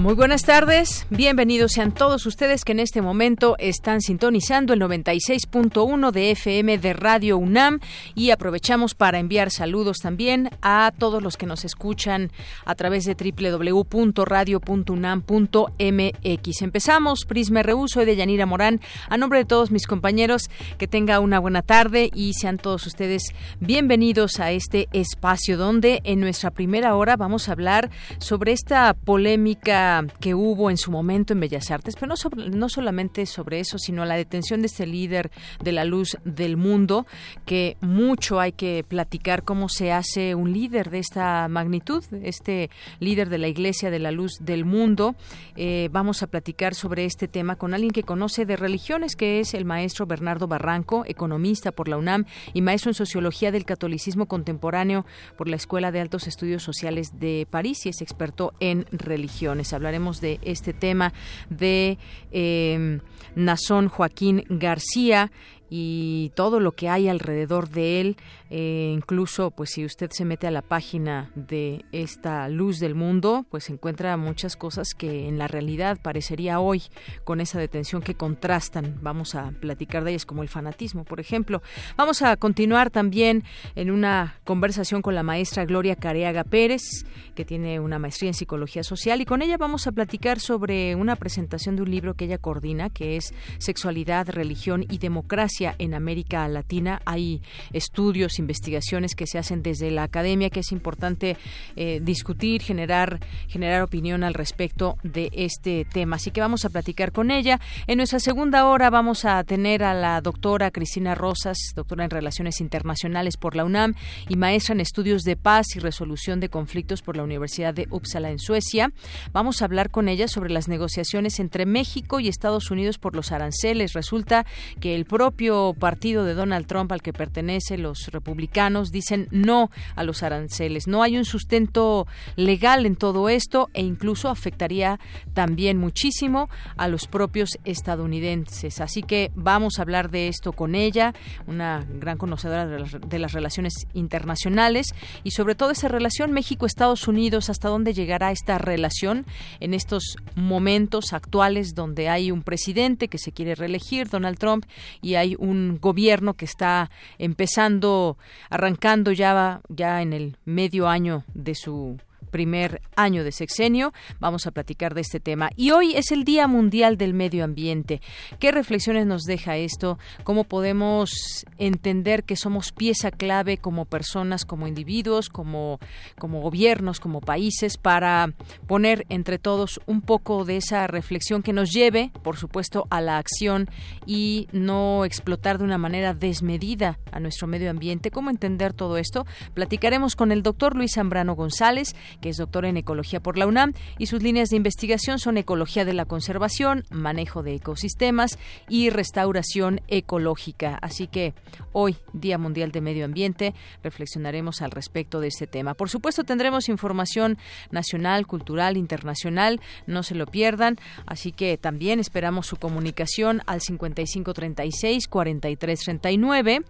Muy buenas tardes, bienvenidos sean todos ustedes que en este momento están sintonizando el 96.1 de FM de Radio UNAM. Y aprovechamos para enviar saludos también a todos los que nos escuchan a través de www.radio.unam.mx. Empezamos, Prisma RU, soy de Yanira Morán, a nombre de todos mis compañeros, que tenga una buena tarde y sean todos ustedes bienvenidos a este espacio donde en nuestra primera hora vamos a hablar sobre esta polémica que hubo en su momento en Bellas Artes, pero no, no solamente sobre eso, sino la detención de este líder de la luz del mundo, que mucho hay que platicar cómo se hace un líder de esta magnitud, este líder de la Iglesia de la Luz del Mundo. Eh, vamos a platicar sobre este tema con alguien que conoce de religiones, que es el maestro Bernardo Barranco, economista por la UNAM y maestro en Sociología del Catolicismo Contemporáneo por la Escuela de Altos Estudios Sociales de París y es experto en religiones hablaremos de este tema de eh, Nazón Joaquín García y todo lo que hay alrededor de él eh, incluso, pues si usted se mete a la página de esta luz del mundo, pues encuentra muchas cosas que en la realidad parecería hoy con esa detención que contrastan. Vamos a platicar de ellas como el fanatismo, por ejemplo. Vamos a continuar también en una conversación con la maestra Gloria Careaga Pérez, que tiene una maestría en psicología social y con ella vamos a platicar sobre una presentación de un libro que ella coordina, que es Sexualidad, Religión y Democracia en América Latina. Hay estudios investigaciones que se hacen desde la academia, que es importante eh, discutir, generar, generar opinión al respecto de este tema. Así que vamos a platicar con ella. En nuestra segunda hora vamos a tener a la doctora Cristina Rosas, doctora en Relaciones Internacionales por la UNAM y maestra en Estudios de Paz y Resolución de Conflictos por la Universidad de Uppsala en Suecia. Vamos a hablar con ella sobre las negociaciones entre México y Estados Unidos por los aranceles. Resulta que el propio partido de Donald Trump al que pertenece los republicanos republicanos dicen no a los aranceles. No hay un sustento legal en todo esto e incluso afectaría también muchísimo a los propios estadounidenses. Así que vamos a hablar de esto con ella, una gran conocedora de las, relaciones internacionales y sobre todo esa relación México-Estados Unidos, hasta dónde llegará esta relación en estos momentos actuales donde hay un presidente que se quiere reelegir, Donald Trump, y hay un gobierno que está empezando arrancando ya, ya en el medio año de su primer año de sexenio. Vamos a platicar de este tema. Y hoy es el Día Mundial del Medio Ambiente. ¿Qué reflexiones nos deja esto? ¿Cómo podemos entender que somos pieza clave como personas, como individuos, como, como gobiernos, como países, para poner entre todos un poco de esa reflexión que nos lleve, por supuesto, a la acción y no explotar de una manera desmedida a nuestro medio ambiente? ¿Cómo entender todo esto? Platicaremos con el doctor Luis Zambrano González, que es doctor en ecología por la UNAM, y sus líneas de investigación son ecología de la conservación, manejo de ecosistemas y restauración ecológica. Así que hoy, Día Mundial de Medio Ambiente, reflexionaremos al respecto de este tema. Por supuesto, tendremos información nacional, cultural, internacional, no se lo pierdan, así que también esperamos su comunicación al 5536 4339.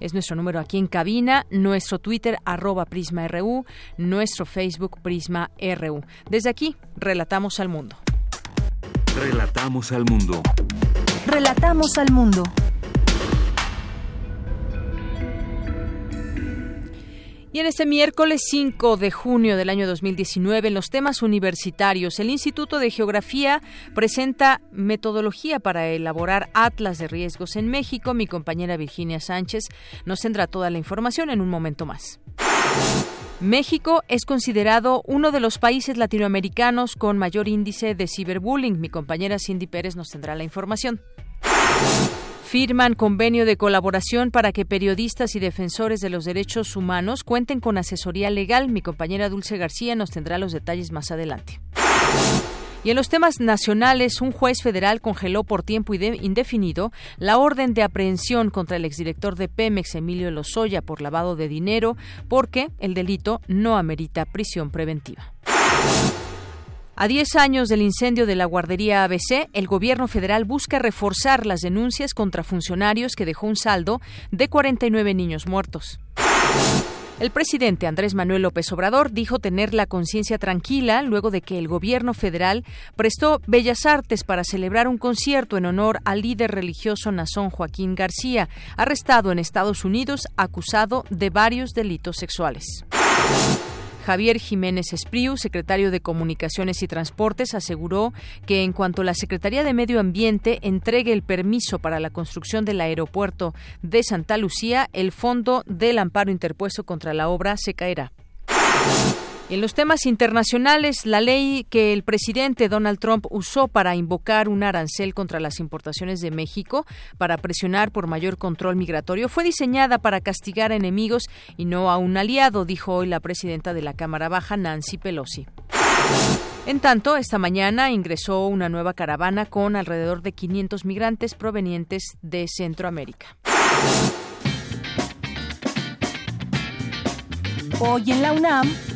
Es nuestro número aquí en cabina, nuestro Twitter arroba Prisma RU, nuestro Facebook Prisma RU. Desde aquí, relatamos al mundo. Relatamos al mundo. Relatamos al mundo. Y en este miércoles 5 de junio del año 2019, en los temas universitarios, el Instituto de Geografía presenta metodología para elaborar atlas de riesgos en México. Mi compañera Virginia Sánchez nos tendrá toda la información en un momento más. México es considerado uno de los países latinoamericanos con mayor índice de ciberbullying. Mi compañera Cindy Pérez nos tendrá la información. Firman convenio de colaboración para que periodistas y defensores de los derechos humanos cuenten con asesoría legal. Mi compañera Dulce García nos tendrá los detalles más adelante. Y en los temas nacionales, un juez federal congeló por tiempo indefinido la orden de aprehensión contra el exdirector de Pemex, Emilio Lozoya, por lavado de dinero, porque el delito no amerita prisión preventiva. A 10 años del incendio de la guardería ABC, el gobierno federal busca reforzar las denuncias contra funcionarios que dejó un saldo de 49 niños muertos. El presidente Andrés Manuel López Obrador dijo tener la conciencia tranquila luego de que el gobierno federal prestó Bellas Artes para celebrar un concierto en honor al líder religioso Nazón Joaquín García, arrestado en Estados Unidos acusado de varios delitos sexuales. Javier Jiménez Espriu, secretario de Comunicaciones y Transportes, aseguró que en cuanto la Secretaría de Medio Ambiente entregue el permiso para la construcción del aeropuerto de Santa Lucía, el fondo del amparo interpuesto contra la obra se caerá. En los temas internacionales, la ley que el presidente Donald Trump usó para invocar un arancel contra las importaciones de México para presionar por mayor control migratorio fue diseñada para castigar a enemigos y no a un aliado, dijo hoy la presidenta de la Cámara Baja, Nancy Pelosi. En tanto, esta mañana ingresó una nueva caravana con alrededor de 500 migrantes provenientes de Centroamérica. Hoy en la UNAM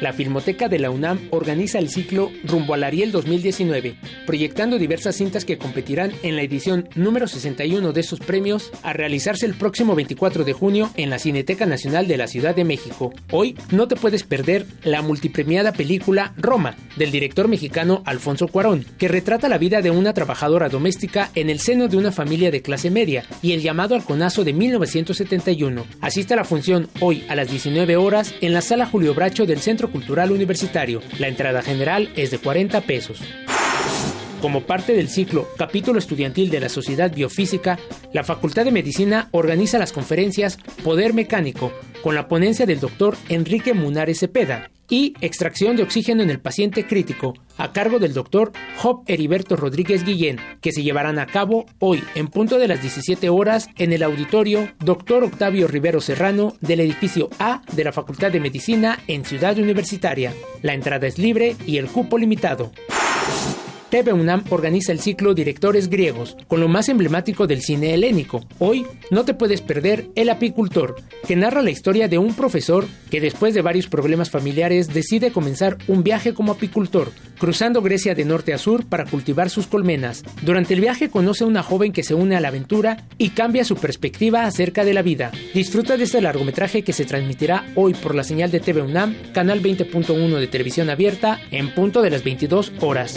La Filmoteca de la UNAM organiza el ciclo Rumbo al Ariel 2019, proyectando diversas cintas que competirán en la edición número 61 de esos premios a realizarse el próximo 24 de junio en la Cineteca Nacional de la Ciudad de México. Hoy no te puedes perder la multipremiada película Roma, del director mexicano Alfonso Cuarón, que retrata la vida de una trabajadora doméstica en el seno de una familia de clase media y el llamado al conazo de 1971. Asiste a la función hoy a las 19 horas en la Sala Julio Bracho del Centro Cultural Universitario. La entrada general es de 40 pesos. Como parte del ciclo Capítulo Estudiantil de la Sociedad Biofísica, la Facultad de Medicina organiza las conferencias Poder Mecánico, con la ponencia del doctor Enrique Munares Cepeda, y Extracción de Oxígeno en el Paciente Crítico, a cargo del doctor Job Heriberto Rodríguez Guillén, que se llevarán a cabo hoy en punto de las 17 horas en el auditorio Dr. Octavio Rivero Serrano del edificio A de la Facultad de Medicina en Ciudad Universitaria. La entrada es libre y el cupo limitado. TV UNAM organiza el ciclo Directores Griegos, con lo más emblemático del cine helénico. Hoy no te puedes perder El apicultor, que narra la historia de un profesor que después de varios problemas familiares decide comenzar un viaje como apicultor, cruzando Grecia de norte a sur para cultivar sus colmenas. Durante el viaje conoce a una joven que se une a la aventura y cambia su perspectiva acerca de la vida. Disfruta de este largometraje que se transmitirá hoy por la señal de TV UNAM, canal 20.1 de televisión abierta, en punto de las 22 horas.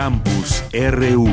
Campus RU.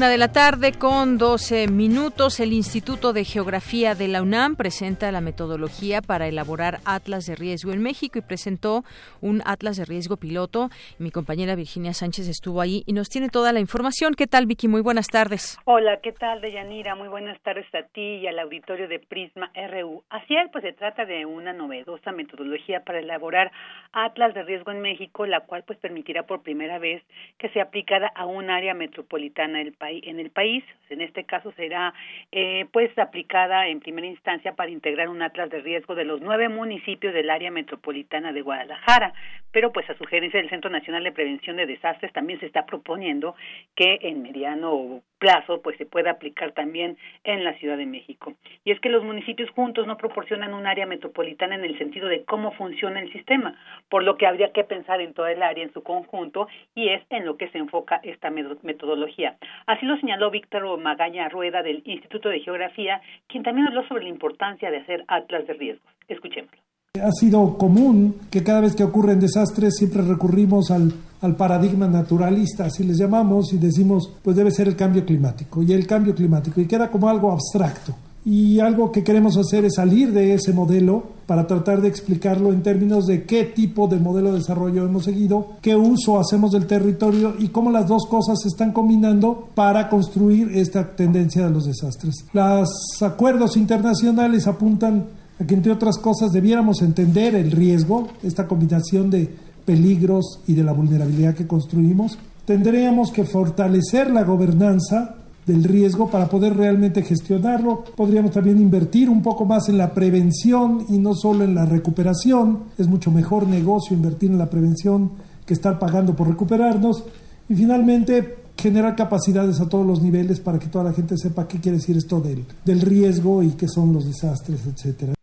Una de la tarde con 12 minutos, el Instituto de Geografía de la UNAM presenta la metodología para elaborar atlas de riesgo en México y presentó un atlas de riesgo piloto. Mi compañera Virginia Sánchez estuvo ahí y nos tiene toda la información. ¿Qué tal, Vicky? Muy buenas tardes. Hola, ¿qué tal, Deyanira? Muy buenas tardes a ti y al auditorio de Prisma RU. Así es, pues se trata de una novedosa metodología para elaborar atlas de riesgo en México, la cual pues permitirá por primera vez que sea aplicada a un área metropolitana del en el país. En este caso será eh, pues aplicada en primera instancia para integrar un atlas de riesgo de los nueve municipios del área metropolitana de Guadalajara, pero pues a sugerencia del Centro Nacional de Prevención de Desastres también se está proponiendo que en mediano plazo pues se pueda aplicar también en la Ciudad de México. Y es que los municipios juntos no proporcionan un área metropolitana en el sentido de cómo funciona el sistema, por lo que habría que pensar en toda el área en su conjunto y es en lo que se enfoca esta metodología. Así lo señaló Víctor Magaña Rueda del Instituto de Geografía, quien también habló sobre la importancia de hacer atlas de riesgos. Escuchémoslo. Ha sido común que cada vez que ocurren desastres siempre recurrimos al, al, paradigma naturalista, así les llamamos, y decimos, pues debe ser el cambio climático, y el cambio climático, y queda como algo abstracto. y algo que queremos hacer es salir de ese modelo para tratar de explicarlo en términos de qué tipo de modelo de desarrollo hemos seguido, qué uso hacemos del territorio y cómo las dos cosas se están combinando para construir esta tendencia de los desastres. Los acuerdos internacionales apuntan a que, entre otras cosas, debiéramos entender el riesgo, esta combinación de peligros y de la vulnerabilidad que construimos. Tendríamos que fortalecer la gobernanza del riesgo para poder realmente gestionarlo. Podríamos también invertir un poco más en la prevención y no solo en la recuperación. Es mucho mejor negocio invertir en la prevención que estar pagando por recuperarnos. Y finalmente, generar capacidades a todos los niveles para que toda la gente sepa qué quiere decir esto del, del riesgo y qué son los desastres, etcétera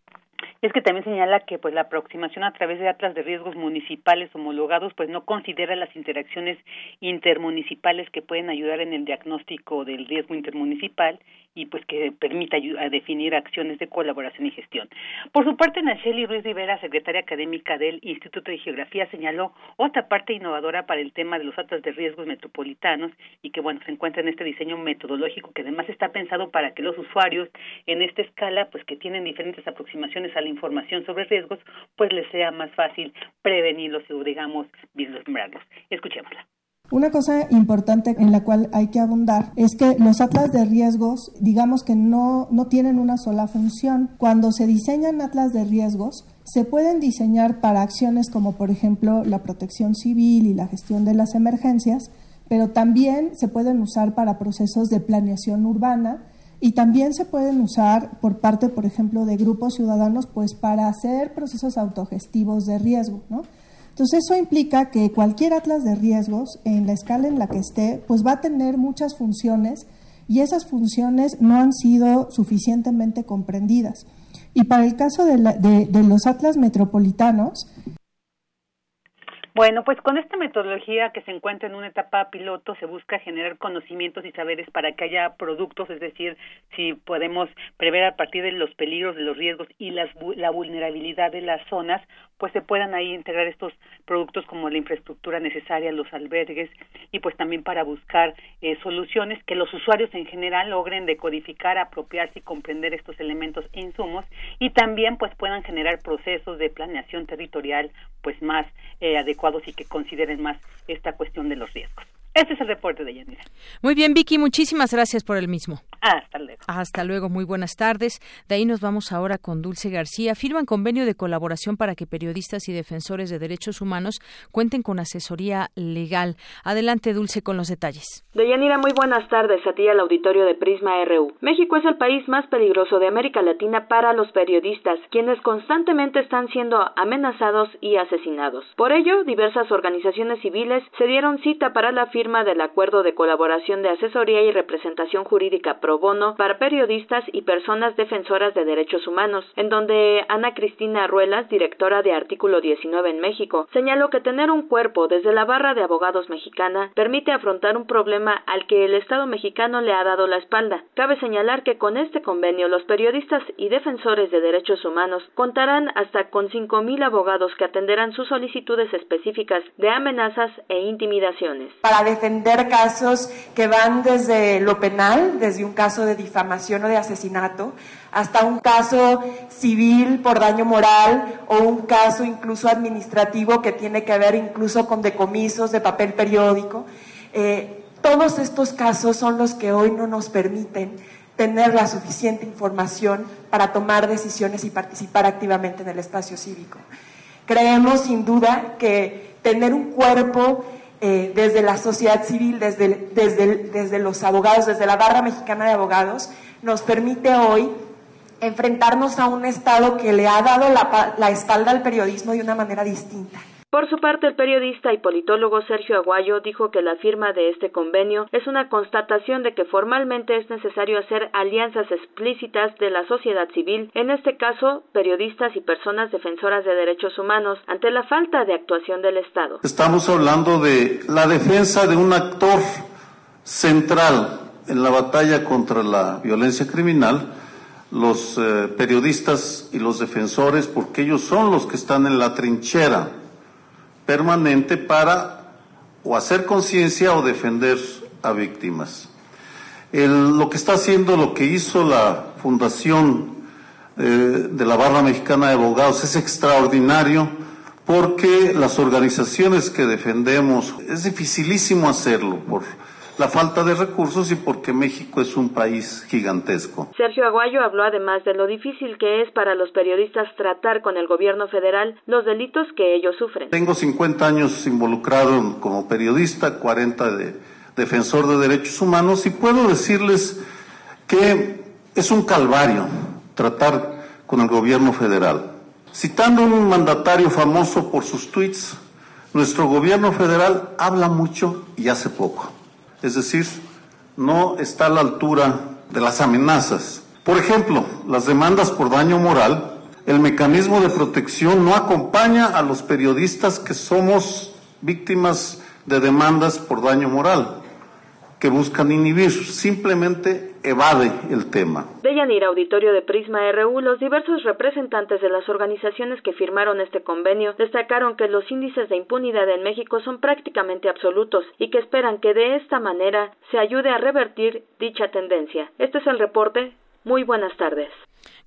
es que también señala que pues la aproximación a través de atlas de riesgos municipales homologados pues no considera las interacciones intermunicipales que pueden ayudar en el diagnóstico del riesgo intermunicipal y pues que permita a definir acciones de colaboración y gestión. Por su parte, Nacheli Ruiz Rivera, secretaria académica del Instituto de Geografía, señaló otra parte innovadora para el tema de los atlas de riesgos metropolitanos y que bueno se encuentra en este diseño metodológico que además está pensado para que los usuarios en esta escala pues que tienen diferentes aproximaciones a la información sobre riesgos pues les sea más fácil prevenirlos o digamos vislumbrarlos. Escuchémosla. Una cosa importante en la cual hay que abundar es que los atlas de riesgos, digamos que no, no tienen una sola función. Cuando se diseñan atlas de riesgos, se pueden diseñar para acciones como por ejemplo la protección civil y la gestión de las emergencias, pero también se pueden usar para procesos de planeación urbana y también se pueden usar por parte, por ejemplo, de grupos ciudadanos, pues para hacer procesos autogestivos de riesgo, ¿no? Entonces eso implica que cualquier atlas de riesgos, en la escala en la que esté, pues va a tener muchas funciones y esas funciones no han sido suficientemente comprendidas. Y para el caso de, de los atlas metropolitanos, bueno, pues con esta metodología que se encuentra en una etapa piloto se busca generar conocimientos y saberes para que haya productos, es decir, si podemos prever a partir de los peligros, de los riesgos y las, la vulnerabilidad de las zonas, pues se puedan ahí integrar estos productos como la infraestructura necesaria, los albergues y pues también para buscar eh, soluciones que los usuarios en general logren decodificar, apropiarse y comprender estos elementos e insumos y también pues puedan generar procesos de planeación territorial pues más eh, adecuados y que consideren más esta cuestión de los riesgos. Este es el reporte de Yanira. Muy bien, Vicky, muchísimas gracias por el mismo. Hasta luego. Hasta luego, muy buenas tardes. De ahí nos vamos ahora con Dulce García. Firman convenio de colaboración para que periodistas y defensores de derechos humanos cuenten con asesoría legal. Adelante, Dulce, con los detalles. Deyanira, muy buenas tardes a ti al auditorio de Prisma RU. México es el país más peligroso de América Latina para los periodistas, quienes constantemente están siendo amenazados y asesinados. Por ello, diversas organizaciones civiles se dieron cita para la firma del acuerdo de colaboración de asesoría y representación jurídica bono para periodistas y personas defensoras de derechos humanos, en donde Ana Cristina Ruelas, directora de Artículo 19 en México, señaló que tener un cuerpo desde la barra de abogados mexicana permite afrontar un problema al que el Estado mexicano le ha dado la espalda. Cabe señalar que con este convenio los periodistas y defensores de derechos humanos contarán hasta con 5.000 abogados que atenderán sus solicitudes específicas de amenazas e intimidaciones defender casos que van desde lo penal, desde un caso de difamación o de asesinato, hasta un caso civil por daño moral o un caso incluso administrativo que tiene que ver incluso con decomisos de papel periódico. Eh, todos estos casos son los que hoy no nos permiten tener la suficiente información para tomar decisiones y participar activamente en el espacio cívico. Creemos sin duda que tener un cuerpo eh, desde la sociedad civil, desde, desde, desde los abogados, desde la barra mexicana de abogados, nos permite hoy enfrentarnos a un Estado que le ha dado la, la espalda al periodismo de una manera distinta. Por su parte, el periodista y politólogo Sergio Aguayo dijo que la firma de este convenio es una constatación de que formalmente es necesario hacer alianzas explícitas de la sociedad civil, en este caso, periodistas y personas defensoras de derechos humanos, ante la falta de actuación del Estado. Estamos hablando de la defensa de un actor central en la batalla contra la violencia criminal, los eh, periodistas y los defensores, porque ellos son los que están en la trinchera permanente para o hacer conciencia o defender a víctimas. lo que está haciendo, lo que hizo la fundación eh, de la Barra Mexicana de Abogados es extraordinario porque las organizaciones que defendemos es dificilísimo hacerlo por la falta de recursos y porque México es un país gigantesco. Sergio Aguayo habló además de lo difícil que es para los periodistas tratar con el gobierno federal los delitos que ellos sufren. Tengo 50 años involucrado como periodista, 40 de defensor de derechos humanos y puedo decirles que es un calvario tratar con el gobierno federal. Citando un mandatario famoso por sus tweets, nuestro gobierno federal habla mucho y hace poco es decir, no está a la altura de las amenazas. Por ejemplo, las demandas por daño moral, el mecanismo de protección no acompaña a los periodistas que somos víctimas de demandas por daño moral, que buscan inhibir, simplemente evade el tema. De Yanira, auditorio de Prisma RU, los diversos representantes de las organizaciones que firmaron este convenio destacaron que los índices de impunidad en México son prácticamente absolutos y que esperan que de esta manera se ayude a revertir dicha tendencia. Este es el reporte. Muy buenas tardes.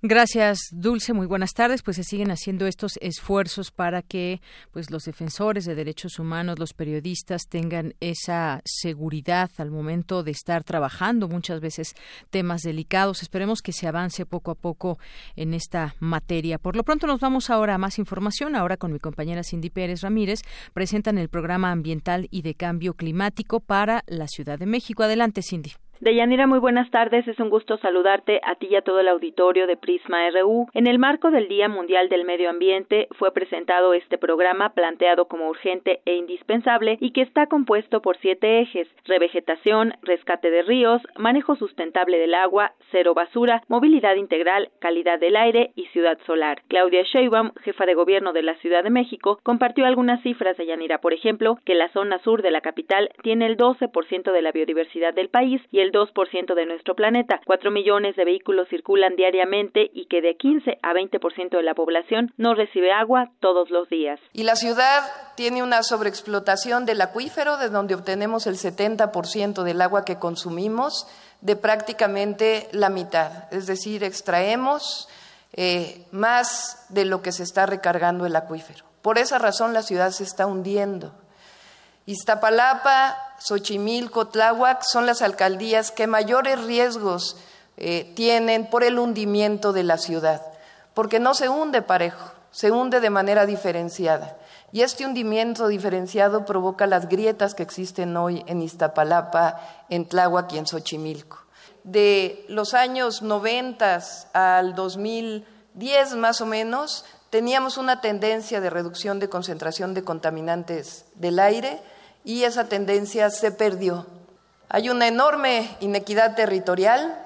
Gracias, Dulce. Muy buenas tardes. Pues se siguen haciendo estos esfuerzos para que pues los defensores de derechos humanos, los periodistas tengan esa seguridad al momento de estar trabajando muchas veces temas delicados. Esperemos que se avance poco a poco en esta materia. Por lo pronto nos vamos ahora a más información. Ahora con mi compañera Cindy Pérez Ramírez presentan el programa ambiental y de cambio climático para la Ciudad de México. Adelante, Cindy. Deyanira, muy buenas tardes. Es un gusto saludarte a ti y a todo el auditorio de Prisma RU. En el marco del Día Mundial del Medio Ambiente fue presentado este programa planteado como urgente e indispensable y que está compuesto por siete ejes: revegetación, rescate de ríos, manejo sustentable del agua, cero basura, movilidad integral, calidad del aire y ciudad solar. Claudia Sheinbaum, jefa de gobierno de la Ciudad de México, compartió algunas cifras de Yanira, por ejemplo, que la zona sur de la capital tiene el 12% de la biodiversidad del país y el 2% de nuestro planeta. Cuatro millones de vehículos circulan diariamente y que de 15 a 20% de la población no recibe agua todos los días. Y la ciudad tiene una sobreexplotación del acuífero, de donde obtenemos el 70% del agua que consumimos, de prácticamente la mitad. Es decir, extraemos eh, más de lo que se está recargando el acuífero. Por esa razón la ciudad se está hundiendo. Iztapalapa, Xochimilco, Tláhuac son las alcaldías que mayores riesgos eh, tienen por el hundimiento de la ciudad, porque no se hunde parejo, se hunde de manera diferenciada. Y este hundimiento diferenciado provoca las grietas que existen hoy en Iztapalapa, en Tláhuac y en Xochimilco. De los años 90 al 2010 más o menos, teníamos una tendencia de reducción de concentración de contaminantes del aire y esa tendencia se perdió. Hay una enorme inequidad territorial.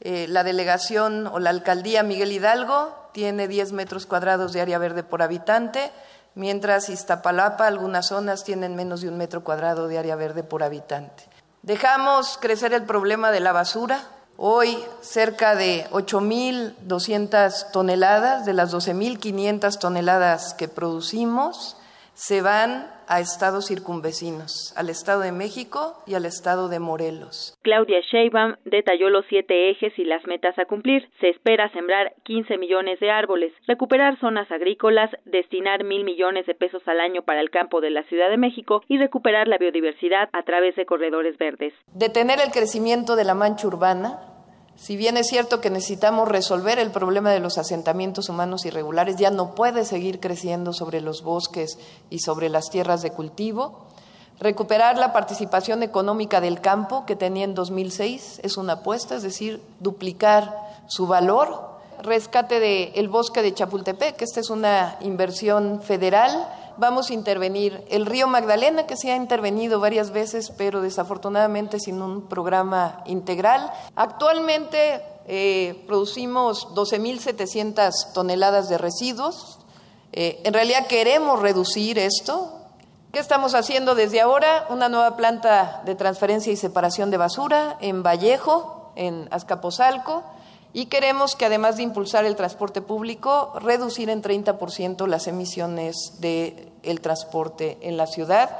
Eh, la delegación o la alcaldía Miguel Hidalgo tiene 10 metros cuadrados de área verde por habitante, mientras Iztapalapa, algunas zonas tienen menos de un metro cuadrado de área verde por habitante. Dejamos crecer el problema de la basura. Hoy cerca de 8.200 toneladas de las 12.500 toneladas que producimos se van a estados circunvecinos, al Estado de México y al Estado de Morelos. Claudia Sheinbaum detalló los siete ejes y las metas a cumplir. Se espera sembrar 15 millones de árboles, recuperar zonas agrícolas, destinar mil millones de pesos al año para el campo de la Ciudad de México y recuperar la biodiversidad a través de corredores verdes. Detener el crecimiento de la mancha urbana, si bien es cierto que necesitamos resolver el problema de los asentamientos humanos irregulares, ya no puede seguir creciendo sobre los bosques y sobre las tierras de cultivo. Recuperar la participación económica del campo que tenía en 2006 es una apuesta, es decir, duplicar su valor. Rescate del bosque de Chapultepec, esta es una inversión federal vamos a intervenir el río Magdalena, que se ha intervenido varias veces, pero desafortunadamente sin un programa integral. Actualmente eh, producimos 12.700 toneladas de residuos. Eh, en realidad queremos reducir esto. ¿Qué estamos haciendo desde ahora? Una nueva planta de transferencia y separación de basura en Vallejo, en Azcapotzalco y queremos que además de impulsar el transporte público, reducir en 30% las emisiones del el transporte en la ciudad,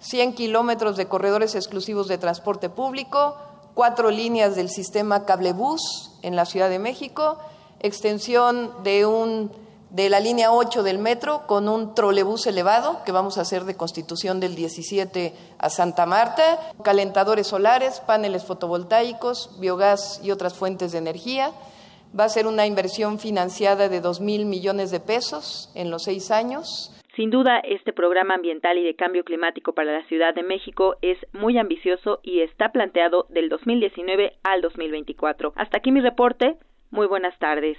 100 kilómetros de corredores exclusivos de transporte público, cuatro líneas del sistema cablebús en la Ciudad de México, extensión de un de la línea 8 del metro con un trolebús elevado que vamos a hacer de Constitución del 17 a Santa Marta, calentadores solares, paneles fotovoltaicos, biogás y otras fuentes de energía. Va a ser una inversión financiada de dos mil millones de pesos en los seis años. Sin duda, este programa ambiental y de cambio climático para la Ciudad de México es muy ambicioso y está planteado del 2019 al 2024. Hasta aquí mi reporte. Muy buenas tardes.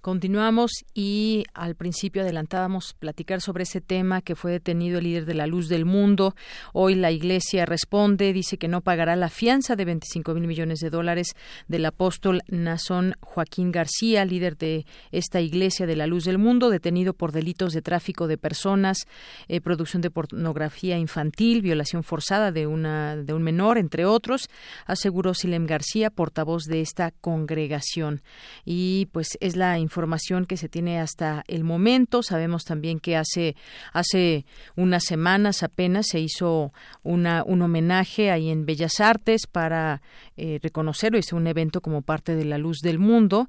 Continuamos y al principio adelantábamos platicar sobre ese tema que fue detenido el líder de la luz del mundo. Hoy la Iglesia responde, dice que no pagará la fianza de 25 mil millones de dólares del apóstol Nazón Joaquín García, líder de esta Iglesia de la luz del mundo, detenido por delitos de tráfico de personas, eh, producción de pornografía infantil, violación forzada de, una, de un menor, entre otros, aseguró Silem García, portavoz de esta congregación. Y pues es la información que se tiene hasta el momento. Sabemos también que hace, hace unas semanas apenas se hizo una, un homenaje ahí en Bellas Artes para eh, reconocerlo. Hizo un evento como parte de la luz del mundo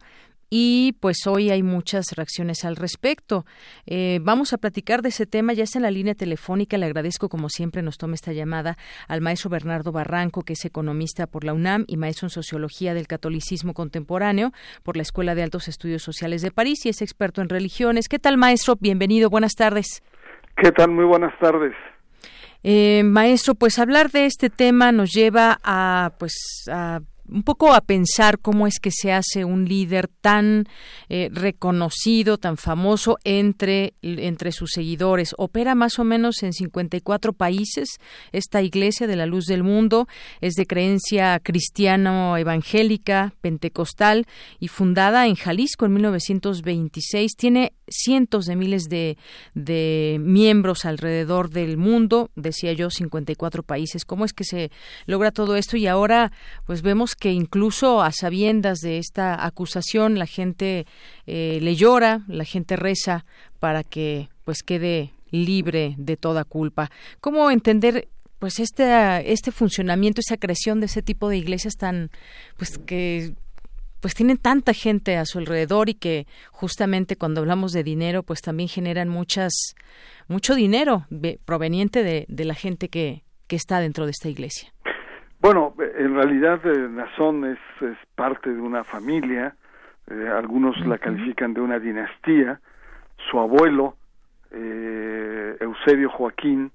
y pues hoy hay muchas reacciones al respecto. Eh, vamos a platicar de ese tema, ya está en la línea telefónica, le agradezco como siempre nos tome esta llamada al maestro Bernardo Barranco, que es economista por la UNAM y maestro en sociología del catolicismo contemporáneo por la Escuela de Altos Estudios Sociales de París y es experto en religiones. ¿Qué tal maestro? Bienvenido, buenas tardes. ¿Qué tal? Muy buenas tardes. Eh, maestro, pues hablar de este tema nos lleva a pues a un poco a pensar cómo es que se hace un líder tan eh, reconocido, tan famoso entre, entre sus seguidores. Opera más o menos en 54 países. Esta Iglesia de la Luz del Mundo es de creencia cristiano-evangélica, pentecostal y fundada en Jalisco en 1926. Tiene cientos de miles de, de miembros alrededor del mundo, decía yo, 54 países. ¿Cómo es que se logra todo esto? Y ahora, pues vemos que incluso a sabiendas de esta acusación la gente eh, le llora, la gente reza para que pues quede libre de toda culpa. ¿Cómo entender pues este este funcionamiento, esa creación de ese tipo de iglesias tan pues que pues tienen tanta gente a su alrededor y que justamente cuando hablamos de dinero pues también generan muchas mucho dinero proveniente de, de la gente que, que está dentro de esta iglesia. Bueno, en realidad eh, Nazón es, es, parte de una familia, eh, algunos la califican de una dinastía, su abuelo, eh, Eusebio Joaquín,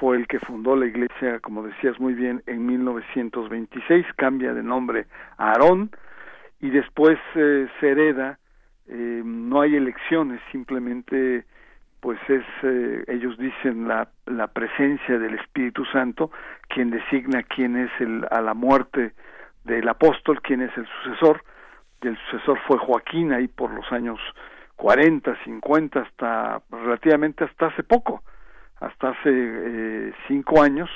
fue el que fundó la iglesia, como decías muy bien, en 1926, cambia de nombre a Aarón, y después se hereda, no hay elecciones, simplemente pues es, eh, ellos dicen, la, la presencia del Espíritu Santo, quien designa quién es el, a la muerte del apóstol, quién es el sucesor, y el sucesor fue Joaquín ahí por los años 40, 50, hasta relativamente hasta hace poco, hasta hace eh, cinco años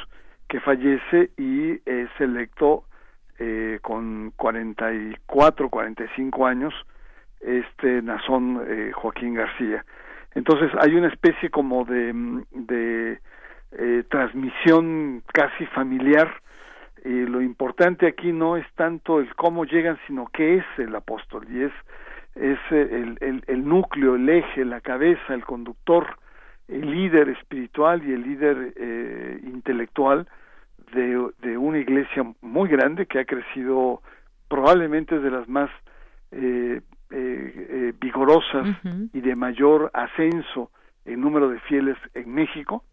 que fallece y es electo eh, con 44, 45 años este Nazón eh, Joaquín García. Entonces hay una especie como de, de eh, transmisión casi familiar. y lo importante aquí no es tanto el cómo llegan, sino qué es el apóstol. Y es, es el, el, el núcleo, el eje, la cabeza, el conductor, el líder espiritual y el líder eh, intelectual de, de una iglesia muy grande que ha crecido probablemente de las más eh, eh, eh, vigorosas y de mayor ascenso en número de fieles en México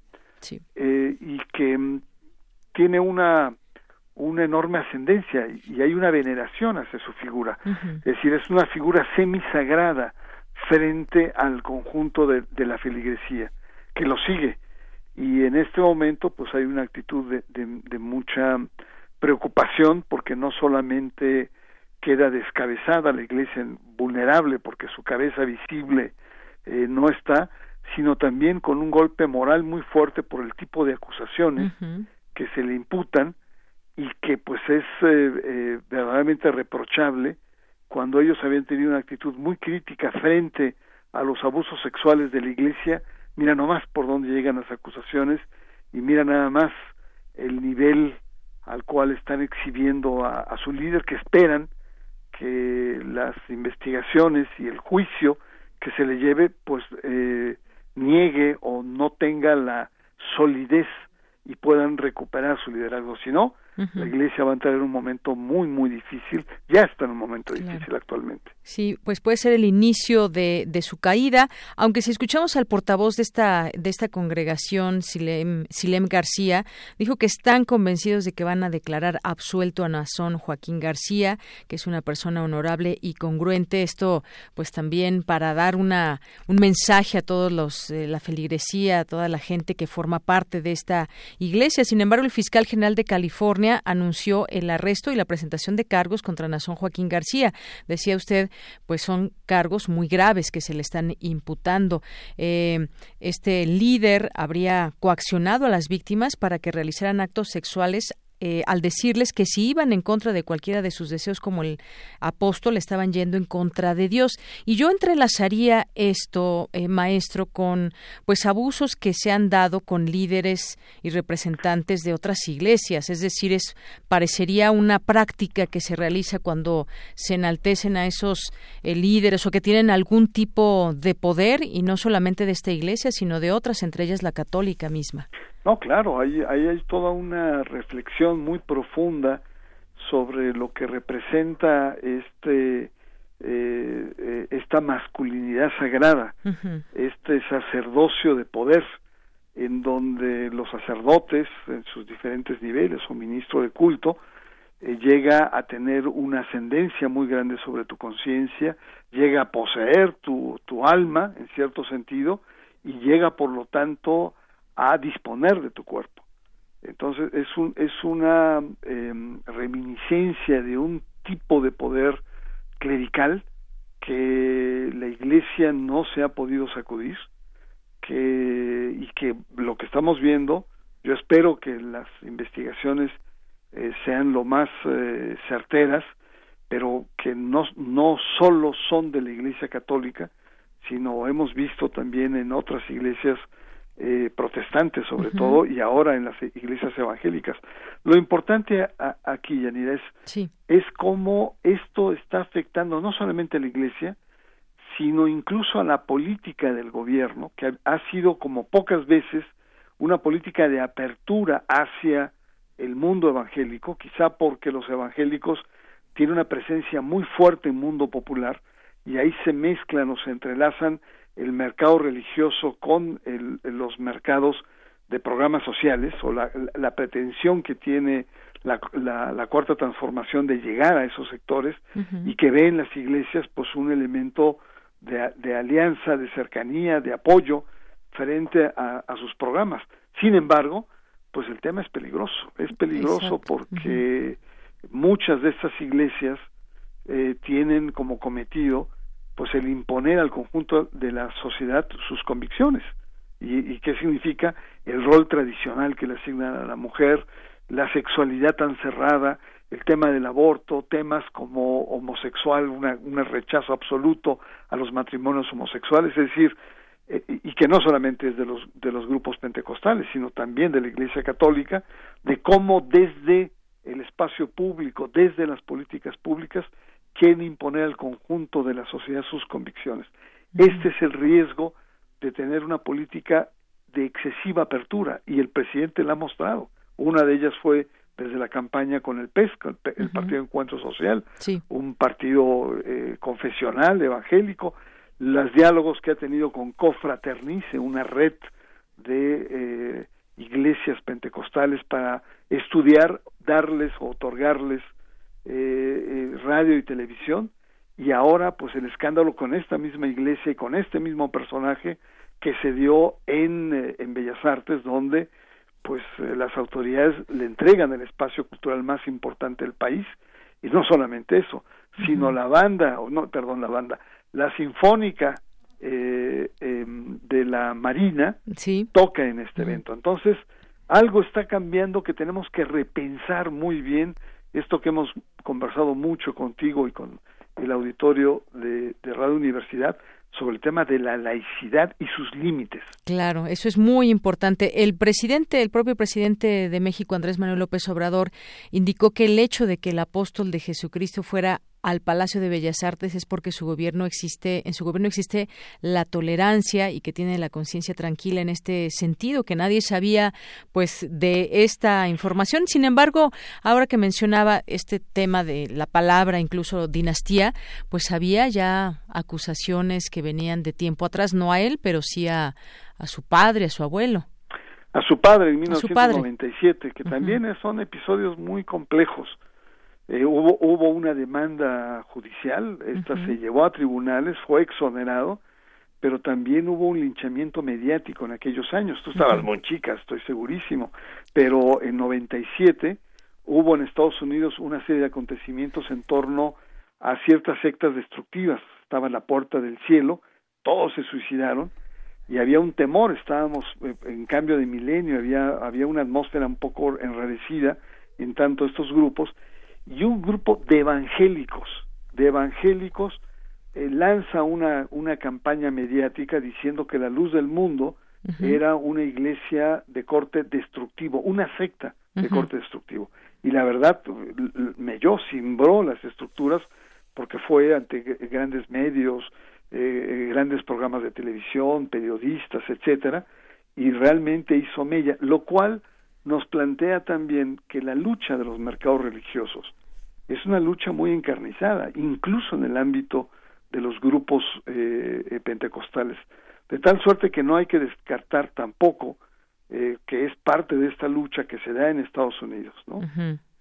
eh, y que mm, tiene una una enorme ascendencia y hay una veneración hacia su figura. Es decir es una figura semisagrada frente al conjunto de, de, la feligresía que lo sigue. Y en este momento pues hay una actitud de, de mucha preocupación porque no solamente queda descabezada la iglesia vulnerable porque su cabeza visible eh, no está, sino también con un golpe moral muy fuerte por el tipo de acusaciones que se le imputan y que pues es eh, eh, verdaderamente reprochable cuando ellos habían tenido una actitud muy crítica frente a los abusos sexuales de la iglesia, mira nomás por dónde llegan las acusaciones y mira nada más el nivel al cual están exhibiendo a, su líder que esperan que las investigaciones y el juicio que se le lleve pues eh, niegue o no tenga la solidez y puedan recuperar su liderazgo. Si no, la Iglesia va a entrar en un momento muy, muy difícil. Ya está en un momento difícil actualmente. Sí, pues puede ser el inicio de, de, su caída. Aunque si escuchamos al portavoz de esta, de esta congregación, Silem, Silem García, dijo que están convencidos de que van a declarar absuelto a Nazón Joaquín García, que es una persona honorable y congruente. Esto, pues también para dar una, un mensaje a todos los, eh, la feligresía, a toda la gente que forma parte de esta iglesia. Sin embargo, el fiscal general de California anunció el arresto y la presentación de cargos contra Nazón Joaquín García. Decía usted, pues son cargos muy graves que se le están imputando. Eh, este líder habría coaccionado a las víctimas para que realizaran actos sexuales eh, al decirles que si iban en contra de cualquiera de sus deseos como el apóstol estaban yendo en contra de Dios. Y yo entrelazaría esto eh, maestro con pues abusos que se han dado con líderes y representantes de otras iglesias. Es decir es parecería una práctica que se realiza cuando se enaltecen a esos eh, líderes o que tienen algún tipo de poder y no solamente de esta iglesia sino de otras entre ellas la católica misma no, claro, ahí, hay toda una reflexión muy profunda sobre lo que representa este eh, eh, esta masculinidad sagrada, este sacerdocio de poder, en donde los sacerdotes, en sus diferentes niveles, o ministro de culto, eh, llega a tener una ascendencia muy grande sobre tu conciencia, llega a poseer tu, tu alma, en cierto sentido, y llega, por lo tanto, a disponer de tu cuerpo. Entonces es, un, es una em, reminiscencia de un tipo de poder clerical que la Iglesia no se ha podido sacudir que, y que lo que estamos viendo, yo espero que las investigaciones eh, sean lo más eh, certeras, pero que no, no solo son de la Iglesia Católica, sino hemos visto también en otras iglesias eh, protestantes sobre todo y ahora en las iglesias evangélicas. Lo importante aquí, Yanira, es, es cómo esto está afectando no solamente a la iglesia, sino incluso a la política del gobierno, que ha sido como pocas veces una política de apertura hacia el mundo evangélico, quizá porque los evangélicos tienen una presencia muy fuerte en el mundo popular y ahí se mezclan o se entrelazan el mercado religioso con los mercados de programas sociales o la, pretensión que tiene la, la, cuarta transformación de llegar a esos sectores y que ve en las iglesias pues un elemento de, de alianza, de cercanía, de apoyo frente a, a, sus programas. Sin embargo, pues el tema es peligroso, es peligroso porque muchas de estas iglesias eh, tienen como cometido pues el imponer al conjunto de la sociedad sus convicciones. ¿Y, qué significa el rol tradicional que le asignan a la mujer, la sexualidad tan cerrada, el tema del aborto, temas como homosexual, un rechazo absoluto a los matrimonios homosexuales, es decir, eh, y que no solamente es de los, de los grupos pentecostales, sino también de la Iglesia Católica, de cómo desde el espacio público, desde las políticas públicas, quieren imponer al conjunto de la sociedad sus convicciones. Este es el riesgo de tener una política de excesiva apertura y el presidente la ha mostrado. Una de ellas fue desde la campaña con el PES, el, Partido Encuentro Social, un partido eh, confesional, evangélico, los diálogos que ha tenido con Cofraternice, una red de eh, iglesias pentecostales para estudiar, darles o otorgarles eh, eh, radio y televisión y ahora pues el escándalo con esta misma iglesia y con este mismo personaje que se dio en, eh, en Bellas Artes donde pues las autoridades le entregan el espacio cultural más importante del país. Y no solamente eso sino la banda o no perdón la banda la sinfónica eh, em, de la Marina toca en este evento. Entonces algo está cambiando que tenemos que repensar muy bien esto que hemos conversado mucho contigo y con el auditorio de, Radio Universidad sobre el tema de la laicidad y sus límites. Claro, eso es muy importante. El presidente, el propio presidente de México, Andrés Manuel López Obrador, indicó que el hecho de que el apóstol de Jesucristo fuera al Palacio de Bellas Artes es porque su gobierno existe, en su gobierno existe la tolerancia y que tiene la conciencia tranquila en este sentido, que nadie sabía pues de esta información. Sin embargo, ahora que mencionaba este tema de la palabra, incluso dinastía, pues había ya acusaciones que venían de tiempo atrás, no a él, pero sí a, a su padre, a su abuelo. A su padre en 1997, que también son episodios muy complejos eh, hubo, hubo una demanda judicial, esta se llevó a tribunales, fue exonerado, pero también hubo un linchamiento mediático en aquellos años. Tú estabas muy chica, estoy segurísimo, pero en 97 hubo en Estados Unidos una serie de acontecimientos en torno a ciertas sectas destructivas. Estaba en la puerta del cielo, todos se suicidaron y había un temor, estábamos eh, en cambio de milenio, había, había una atmósfera un poco enrarecida en tanto estos grupos y un grupo de evangélicos, de evangélicos, eh, lanza una, una campaña mediática diciendo que la luz del mundo era una iglesia de corte destructivo, una secta de corte destructivo. Y la verdad, yo cimbró las estructuras porque fue ante grandes medios, eh, grandes programas de televisión, periodistas, etcétera, y realmente hizo mella, lo cual nos plantea también que la lucha de los mercados religiosos es una lucha muy encarnizada, incluso en el ámbito de los grupos eh, eh, pentecostales, de tal suerte que no hay que descartar tampoco eh, que es parte de esta lucha que se da en Estados Unidos, ¿no?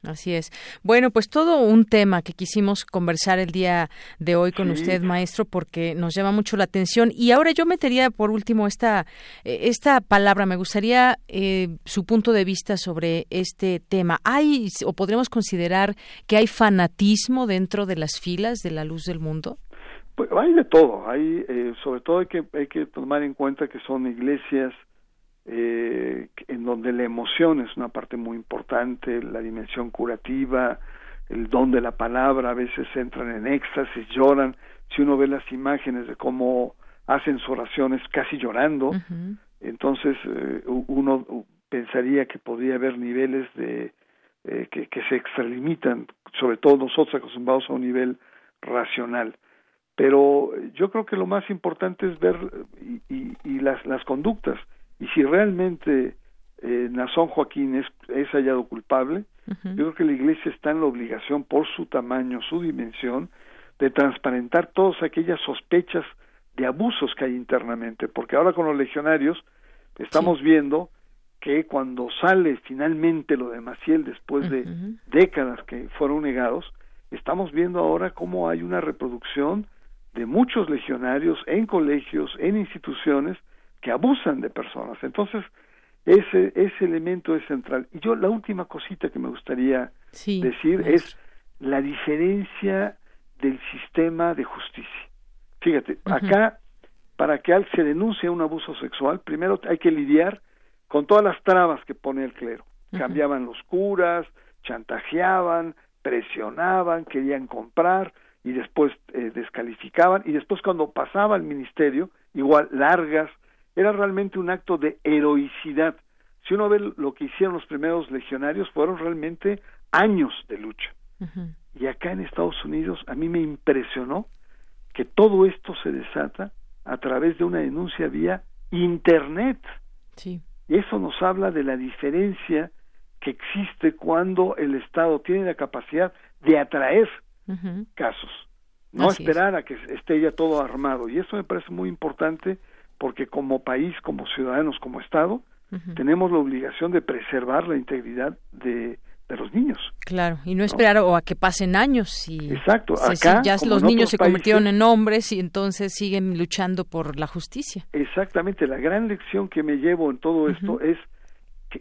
Así es. Bueno, pues todo un tema que quisimos conversar el día de hoy con usted, maestro, porque nos llama mucho la atención. Y ahora yo metería por último esta, eh, esta palabra. Me gustaría eh, su punto de vista sobre este tema. ¿Hay o podríamos considerar que hay fanatismo dentro de las filas de la luz del mundo? Pues hay de todo. Hay, eh, sobre todo hay que, hay que tomar en cuenta que son iglesias eh, en donde la emoción es una parte muy importante, la dimensión curativa, el don de la palabra, a veces entran en éxtasis, lloran, si uno ve las imágenes de cómo hacen sus oraciones casi llorando, entonces eh, uno pensaría que podría haber niveles de eh, que, que, se extralimitan, sobre todo nosotros acostumbrados a un nivel racional. Pero yo creo que lo más importante es ver y, y, y las, las conductas y si realmente eh, Nazón Joaquín es, es hallado culpable, yo creo que la Iglesia está en la obligación, por su tamaño, su dimensión, de transparentar todas aquellas sospechas de abusos que hay internamente, porque ahora con los legionarios estamos viendo que cuando sale finalmente lo de Maciel después de décadas que fueron negados, estamos viendo ahora cómo hay una reproducción de muchos legionarios en colegios, en instituciones, que abusan de personas. Entonces, ese, ese elemento es central. Y yo la última cosita que me gustaría decir es la diferencia del sistema de justicia. Fíjate, acá, para que se denuncie un abuso sexual, primero hay que lidiar con todas las trabas que pone el clero. Cambiaban los curas, chantajeaban, presionaban, querían comprar y después eh, descalificaban y después cuando pasaba al ministerio, igual largas era realmente un acto de heroicidad. Si uno ve lo que hicieron los primeros legionarios, fueron realmente años de lucha. Y acá en Estados Unidos a mí me impresionó que todo esto se desata a través de una denuncia vía Internet. Sí. Y eso nos habla de la diferencia que existe cuando el Estado tiene la capacidad de atraer casos, no esperar a que esté ya todo armado. Y eso me parece muy importante porque como país, como ciudadanos, como Estado, tenemos la obligación de preservar la integridad de, de los niños. Claro, y no esperar o a que pasen años. Y Exacto, acá, ya los niños se convirtieron en hombres y entonces siguen luchando por la justicia. Exactamente, la gran lección que me llevo en todo esto es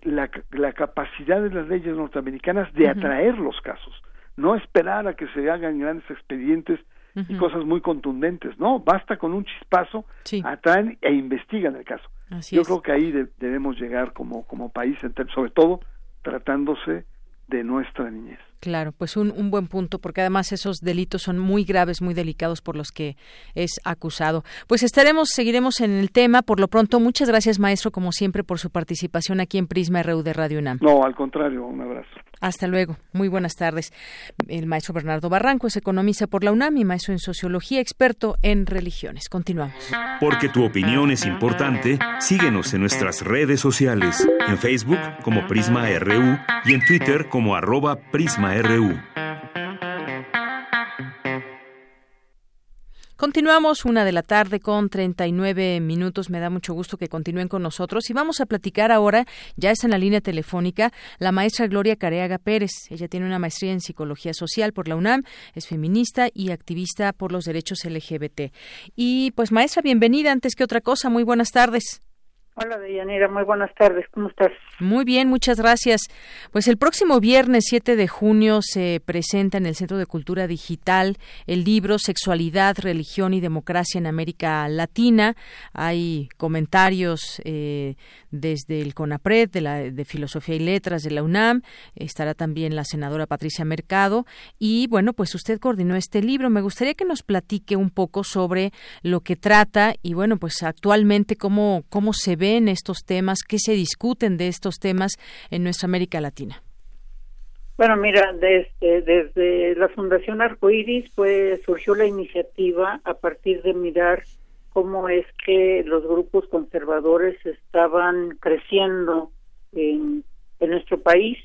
la, la, capacidad de las leyes norteamericanas de atraer los casos, no esperar a que se hagan grandes expedientes y cosas muy contundentes. No, basta con un chispazo, atraen e investigan el caso. Yo creo que ahí debemos llegar como, como país, sobre todo tratándose de nuestra niñez. Claro, pues un, un, buen punto, porque además esos delitos son muy graves, muy delicados por los que es acusado. Pues estaremos, seguiremos en el tema. Por lo pronto, muchas gracias, maestro, como siempre, por su participación aquí en Prisma RU de Radio UNAM. No, al contrario, un abrazo. Hasta luego. Muy buenas tardes. El maestro Bernardo Barranco es economista por la UNAM y maestro en sociología, experto en religiones. Continuamos. Porque tu opinión es importante, síguenos en nuestras redes sociales, en Facebook como Prisma RU y en Twitter como arroba Continuamos una de la tarde con 39 minutos. Me da mucho gusto que continúen con nosotros y vamos a platicar ahora, ya está en la línea telefónica, la maestra Gloria Careaga Pérez. Ella tiene una maestría en psicología social por la UNAM, es feminista y activista por los derechos LGBT. Y pues maestra, bienvenida antes que otra cosa. Muy buenas tardes. Hola, Deyanira, muy buenas tardes, ¿cómo estás? Muy bien, muchas gracias. Pues el próximo viernes 7 de junio se presenta en el Centro de Cultura Digital el libro Sexualidad, Religión y Democracia en América Latina. Hay comentarios eh, desde el CONAPRED, de, la, de Filosofía y Letras de la UNAM, estará también la senadora Patricia Mercado y bueno, pues usted coordinó este libro. Me gustaría que nos platique un poco sobre lo que trata y bueno, pues actualmente cómo, cómo se ve en estos temas, qué se discuten de estos temas en nuestra América Latina. Bueno, mira, desde, desde la Fundación Arcoiris pues surgió la iniciativa a partir de mirar cómo es que los grupos conservadores estaban creciendo en, nuestro país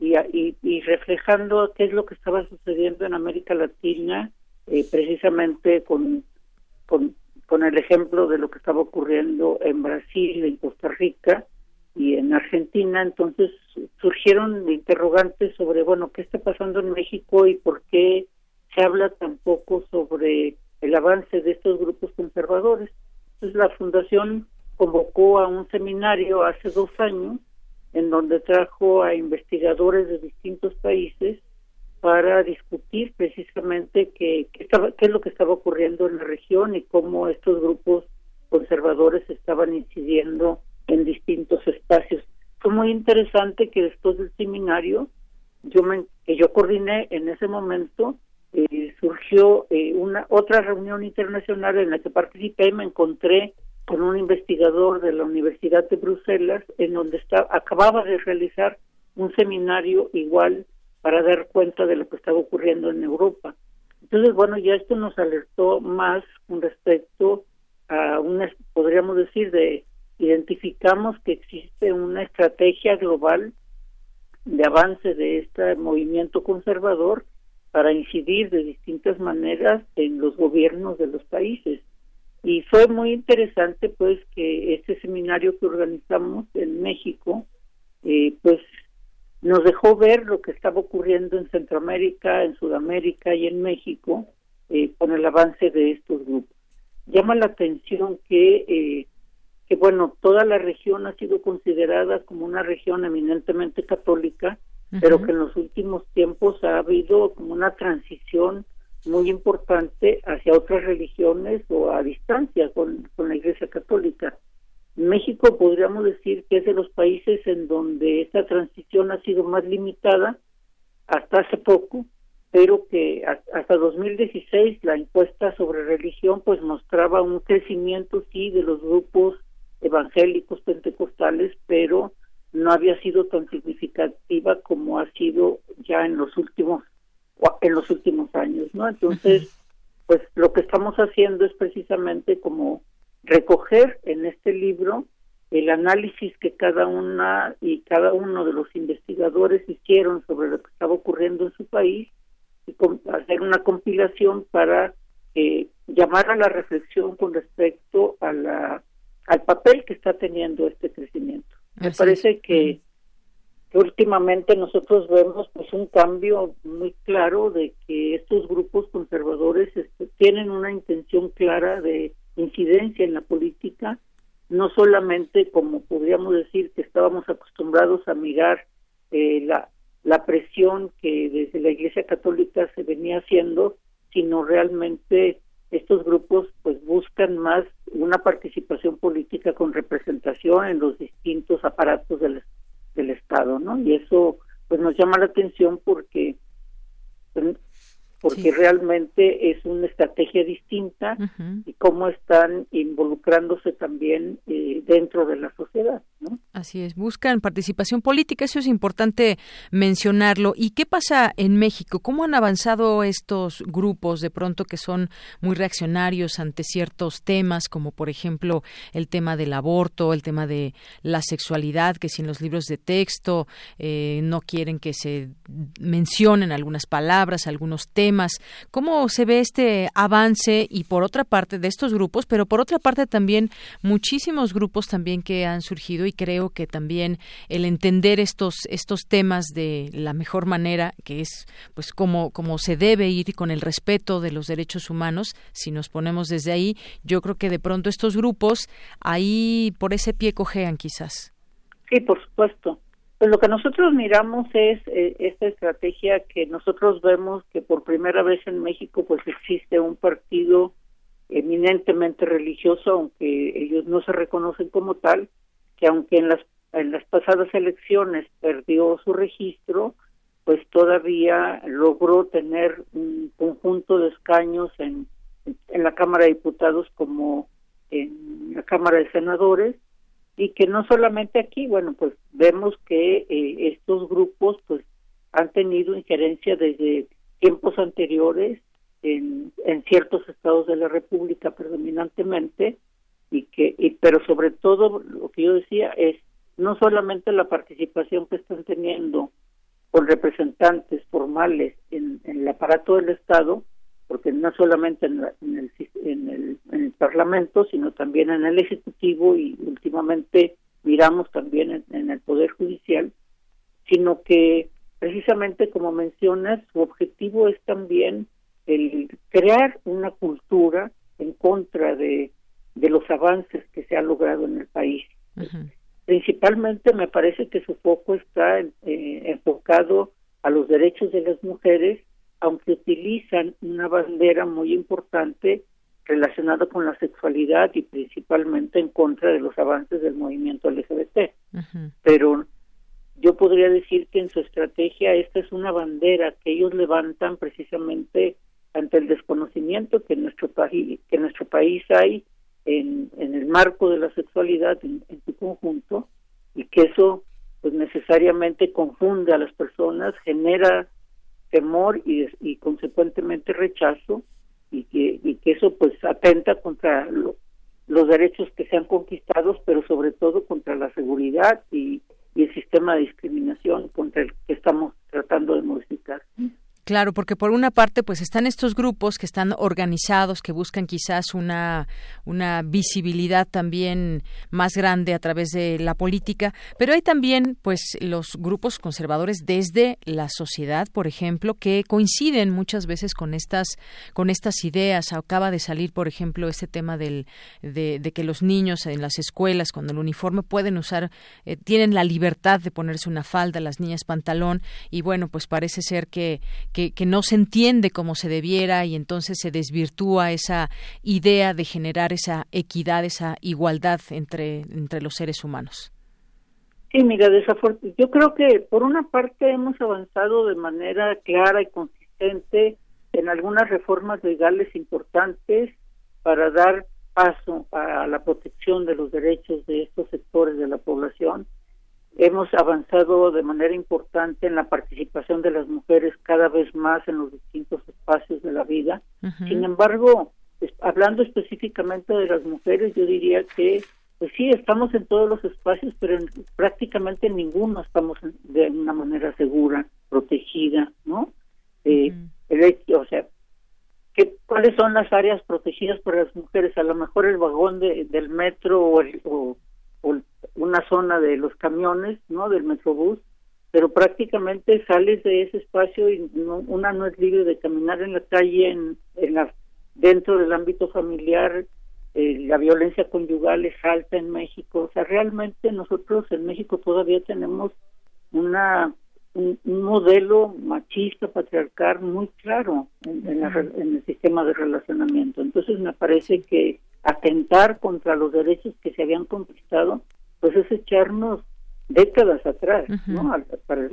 y, y, reflejando qué es lo que estaba sucediendo en América Latina, eh, precisamente con con el ejemplo de lo que estaba ocurriendo en Brasil, en Costa Rica y en Argentina, entonces surgieron interrogantes sobre, bueno, ¿qué está pasando en México y por qué se habla tan poco sobre el avance de estos grupos conservadores? Entonces la fundación convocó a un seminario hace dos años en donde trajo a investigadores de distintos países para discutir precisamente qué, estaba, qué es lo que estaba ocurriendo en la región y cómo estos grupos conservadores estaban incidiendo en distintos espacios. Fue muy interesante que después del seminario yo me, que yo coordiné en ese momento eh, surgió eh, una otra reunión internacional en la que participé y me encontré con un investigador de la Universidad de Bruselas en donde estaba, acababa de realizar un seminario igual para dar cuenta de lo que estaba ocurriendo en Europa. Entonces, bueno, ya esto nos alertó más con respecto a una, podríamos decir, de identificamos que existe una estrategia global de avance de este movimiento conservador para incidir de distintas maneras en los gobiernos de los países. Y fue muy interesante, pues, que este seminario que organizamos en México, eh, pues, nos dejó ver lo que estaba ocurriendo en Centroamérica, en Sudamérica y en México eh, con el avance de estos grupos. Llama la atención que, eh, que, bueno, toda la región ha sido considerada como una región eminentemente católica, pero que en los últimos tiempos ha habido como una transición muy importante hacia otras religiones o a distancia con, con la Iglesia Católica. México podríamos decir que es de los países en donde esta transición ha sido más limitada hasta hace poco, pero que hasta 2016 la encuesta sobre religión pues mostraba un crecimiento sí de los grupos evangélicos pentecostales, pero no había sido tan significativa como ha sido ya en los últimos en los últimos años, ¿no? Entonces, pues lo que estamos haciendo es precisamente como recoger en este libro el análisis que cada una y cada uno de los investigadores hicieron sobre lo que estaba ocurriendo en su país y hacer una compilación para eh, llamar a la reflexión con respecto a la al papel que está teniendo este crecimiento. Me parece que, que, últimamente nosotros vemos pues un cambio muy claro de que estos grupos conservadores este, tienen una intención clara de incidencia en la política, no solamente como podríamos decir que estábamos acostumbrados a mirar eh, la, la presión que desde la Iglesia Católica se venía haciendo, sino realmente estos grupos pues buscan más una participación política con representación en los distintos aparatos del, del Estado, ¿no? Y eso pues nos llama la atención porque porque realmente es una estrategia distinta y cómo están involucrándose también eh, dentro de la sociedad. ¿no? Así es, buscan participación política, eso es importante mencionarlo. ¿Y qué pasa en México? ¿Cómo han avanzado estos grupos de pronto que son muy reaccionarios ante ciertos temas, como por ejemplo el tema del aborto, el tema de la sexualidad, que si en los libros de texto eh, no quieren que se mencionen algunas palabras, algunos temas? ¿Cómo se ve este avance y por otra parte de estos grupos, pero por otra parte también muchísimos grupos también que han surgido y creo que también el entender estos estos temas de la mejor manera, que es pues como como se debe ir con el respeto de los derechos humanos, si nos ponemos desde ahí, yo creo que de pronto estos grupos ahí por ese pie cojean quizás. Sí, por supuesto. Pues lo que nosotros miramos es eh, esta estrategia que nosotros vemos que por primera vez en México pues existe un partido eminentemente religioso, aunque ellos no se reconocen como tal, que aunque en las en las pasadas elecciones perdió su registro, pues todavía logró tener un conjunto de escaños en, en la Cámara de Diputados como en la Cámara de Senadores y que no solamente aquí, bueno, pues vemos que eh, estos grupos pues han tenido injerencia desde tiempos anteriores en, en ciertos estados de la República predominantemente y que y, pero sobre todo lo que yo decía es no solamente la participación que están teniendo con representantes formales en, en el aparato del Estado, porque no solamente en, el, en, el, en el Parlamento, sino también en el Ejecutivo y últimamente miramos también en, el Poder Judicial, sino que precisamente como mencionas, su objetivo es también el crear una cultura en contra de, de los avances que se ha logrado en el país. Principalmente me parece que su foco está eh, enfocado a los derechos de las mujeres aunque utilizan una bandera muy importante relacionada con la sexualidad y principalmente en contra de los avances del movimiento LGBT. Pero yo podría decir que en su estrategia esta es una bandera que ellos levantan precisamente ante el desconocimiento que en nuestro país que en nuestro país hay en, en el marco de la sexualidad en, en su conjunto y que eso pues necesariamente confunde a las personas genera temor y, y consecuentemente rechazo y que, y que eso pues atenta contra los derechos que se han conquistado, pero sobre todo contra la seguridad y, y el sistema de discriminación contra el que estamos tratando de modificar. Claro, porque por una parte, pues están estos grupos que están organizados, que buscan quizás una, una visibilidad también más grande a través de la política, pero hay también, pues, los grupos conservadores desde la sociedad, por ejemplo, que coinciden muchas veces con estas, con estas ideas. Acaba de salir, por ejemplo, este tema del, de, que los niños en las escuelas, con el uniforme, pueden usar, eh, tienen la libertad de ponerse una falda, las niñas pantalón, y bueno, pues parece ser que, no se entiende como se debiera y entonces se desvirtúa esa idea de generar esa equidad, esa igualdad entre, entre los seres humanos. Sí, mira, yo creo que por una parte hemos avanzado de manera clara y consistente en algunas reformas legales importantes para dar paso a la protección de los derechos de estos sectores de la población Hemos avanzado de manera importante en la participación de las mujeres cada vez más en los distintos espacios de la vida. Sin embargo, hablando específicamente de las mujeres, yo diría que, pues sí, estamos en todos los espacios, pero en, prácticamente en ninguno estamos de una manera segura, protegida, ¿no? Eh, o sea, ¿qué, ¿cuáles son las áreas protegidas para las mujeres? A lo mejor el vagón de, del metro o, el, o una zona de los camiones, ¿no? Del metrobús, pero prácticamente sales de ese espacio y una no es libre de caminar en la calle, en, en la, dentro del ámbito familiar, eh, la violencia conyugal es alta en México, o sea, realmente nosotros en México todavía tenemos una un, modelo machista, patriarcal muy claro en, en, el sistema de relacionamiento. Entonces me parece que atentar contra los derechos que se habían conquistado, pues es echarnos décadas atrás, ¿no? A,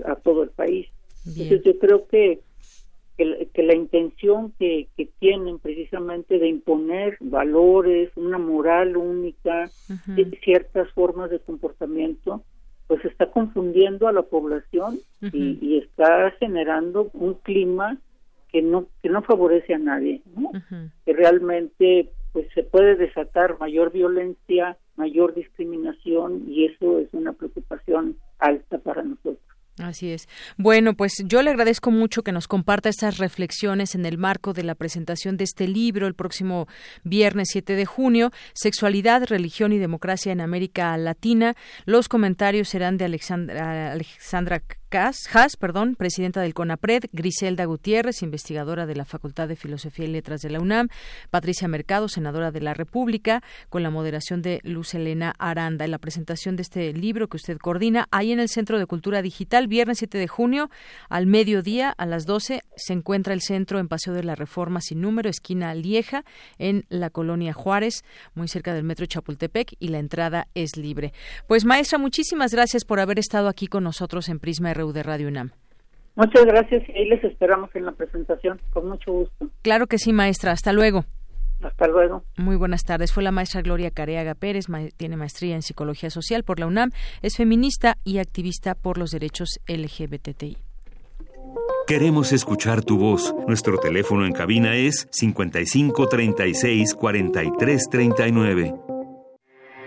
a, todo el país. Entonces yo creo que, que, la intención que, que, tienen precisamente de imponer valores, una moral única, ciertas formas de comportamiento, pues está confundiendo a la población y, está generando un clima que no que no favorece a nadie, ¿no? Que realmente pues se puede desatar mayor violencia, mayor discriminación y eso es una preocupación alta para nosotros. Así es. Bueno, pues yo le agradezco mucho que nos comparta estas reflexiones en el marco de la presentación de este libro el próximo viernes 7 de junio, Sexualidad, Religión y Democracia en América Latina. Los comentarios serán de Alexandra, Alexandra Perdón, presidenta del CONAPRED, Griselda Gutiérrez, investigadora de la Facultad de Filosofía y Letras de la UNAM, Patricia Mercado, senadora de la República, con la moderación de Luz Elena Aranda. En la presentación de este libro que usted coordina, ahí en el Centro de Cultura Digital, viernes 7 de junio, al mediodía, a las 12, se encuentra el centro en Paseo de la Reforma sin número, esquina Lieja, en la colonia Juárez, muy cerca del metro Chapultepec, y la entrada es libre. Pues maestra, muchísimas gracias por haber estado aquí con nosotros en Prisma RU de Radio UNAM. Muchas gracias y ahí les esperamos en la presentación, con mucho gusto. Claro que sí, maestra. Hasta luego. Hasta luego. Muy buenas tardes. Fue la maestra Gloria Careaga Pérez, tiene maestría en Psicología Social por la UNAM, es feminista y activista por los derechos LGBTI. Queremos escuchar tu voz. Nuestro teléfono en cabina es 55 36 43 39.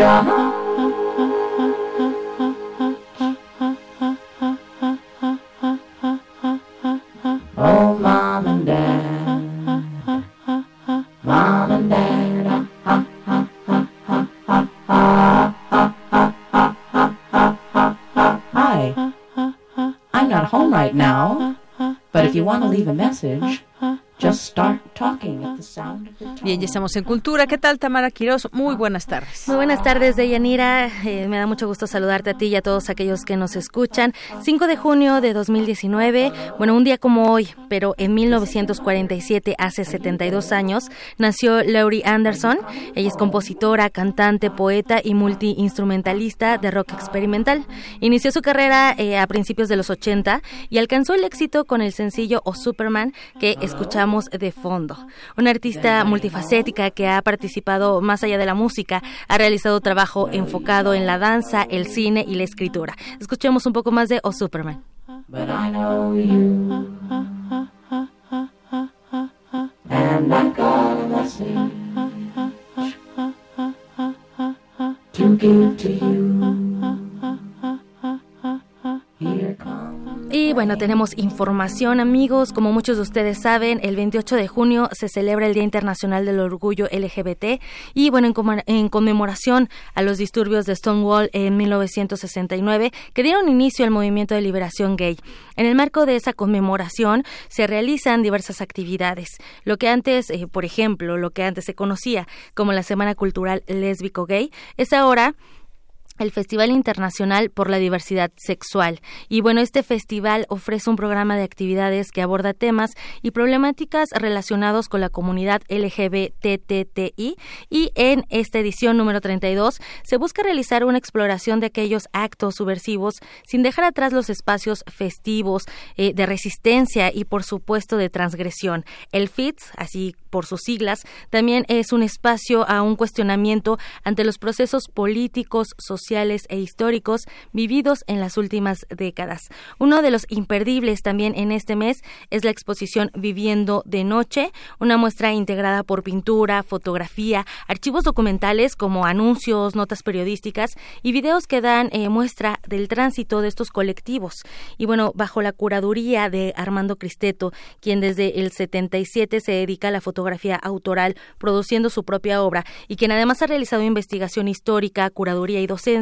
John. Oh, mom and dad. Mom and dad. Hi. I'm not home right now, but if you want to leave a message, just start Bien, ya estamos en Cultura. ¿Qué tal, Tamara Quiroz? Muy buenas tardes. Muy buenas tardes, Deyanira. Eh, me da mucho gusto saludarte a ti y a todos aquellos que nos escuchan. 5 de junio de 2019, bueno, un día como hoy, pero en 1947, hace 72 años, nació Laurie Anderson. Ella es compositora, cantante, poeta y multiinstrumentalista de rock experimental. Inició su carrera eh, a principios de los 80 y alcanzó el éxito con el sencillo O Superman que escuchamos de fondo. Una artista multifacética que ha participado más allá de la música, ha realizado trabajo enfocado en la danza, el cine y la escritura. Escuchemos un poco más de O Superman. Y bueno, tenemos información amigos, como muchos de ustedes saben, el 28 de junio se celebra el Día Internacional del Orgullo LGBT y bueno, en, conmemoración a los disturbios de Stonewall en 1969 que dieron inicio al movimiento de liberación gay. En el marco de esa conmemoración se realizan diversas actividades. Lo que antes, eh, por ejemplo, lo que antes se conocía como la Semana Cultural Lésbico Gay, es ahora el Festival Internacional por la Diversidad Sexual. Y bueno, este festival ofrece un programa de actividades que aborda temas y problemáticas relacionados con la comunidad LGBTTI y en esta edición número 32 se busca realizar una exploración de aquellos actos subversivos sin dejar atrás los espacios festivos eh, de resistencia y por supuesto de transgresión. El FITS, así por sus siglas, también es un espacio a un cuestionamiento ante los procesos políticos, sociales, sociales e históricos vividos en las últimas décadas. Uno de los imperdibles también en este mes es la exposición Viviendo de Noche, una muestra integrada por pintura, fotografía, archivos documentales como anuncios, notas periodísticas y videos que dan eh, muestra del tránsito de estos colectivos. Y bueno, bajo la curaduría de Armando Cristeto, quien desde el 77 se dedica a la fotografía autoral, produciendo su propia obra, y quien además ha realizado investigación histórica, curaduría y docencia,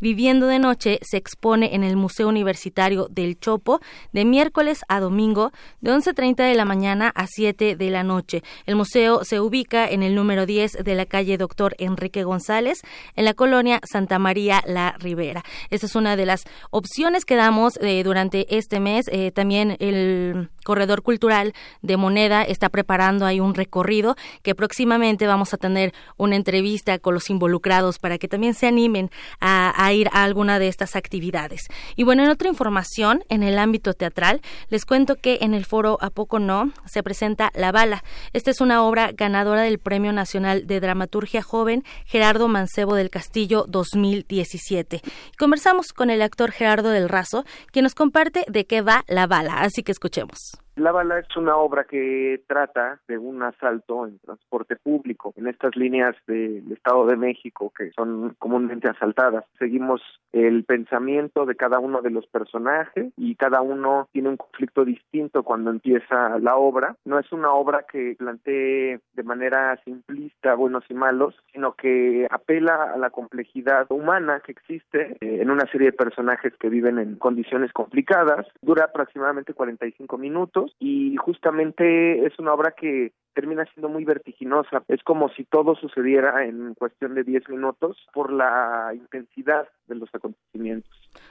Viviendo de Noche se expone en el Museo Universitario del Chopo de miércoles a domingo de 11.30 de la mañana a 7 de la noche. El museo se ubica en el número 10 de la calle Doctor Enrique González, en la colonia Santa María La Ribera. Esta es una de las opciones que damos eh, durante este mes. Eh, también el Corredor Cultural de Moneda está preparando ahí un recorrido que próximamente vamos a tener una entrevista con los involucrados para que también se animen a, ir a alguna de estas actividades. Y bueno, en otra información, en el ámbito teatral, les cuento que en el foro A Poco No se presenta La Bala. Esta es una obra ganadora del Premio Nacional de Dramaturgia Joven Gerardo Mancebo del Castillo 2017. Conversamos con el actor Gerardo del Razo, quien nos comparte de qué va La Bala, así que escuchemos. La bala es una obra que trata de un asalto en transporte público en estas líneas del Estado de México que son comúnmente asaltadas. Seguimos el pensamiento de cada uno de los personajes y cada uno tiene un conflicto distinto cuando empieza la obra. No es una obra que plantee de manera simplista buenos y malos, sino que apela a la complejidad humana que existe eh, en una serie de personajes que viven en condiciones complicadas. Dura aproximadamente 45 minutos y justamente es una obra que termina siendo muy vertiginosa. Es como si todo sucediera en cuestión de 10 minutos por la intensidad de los acontecimientos.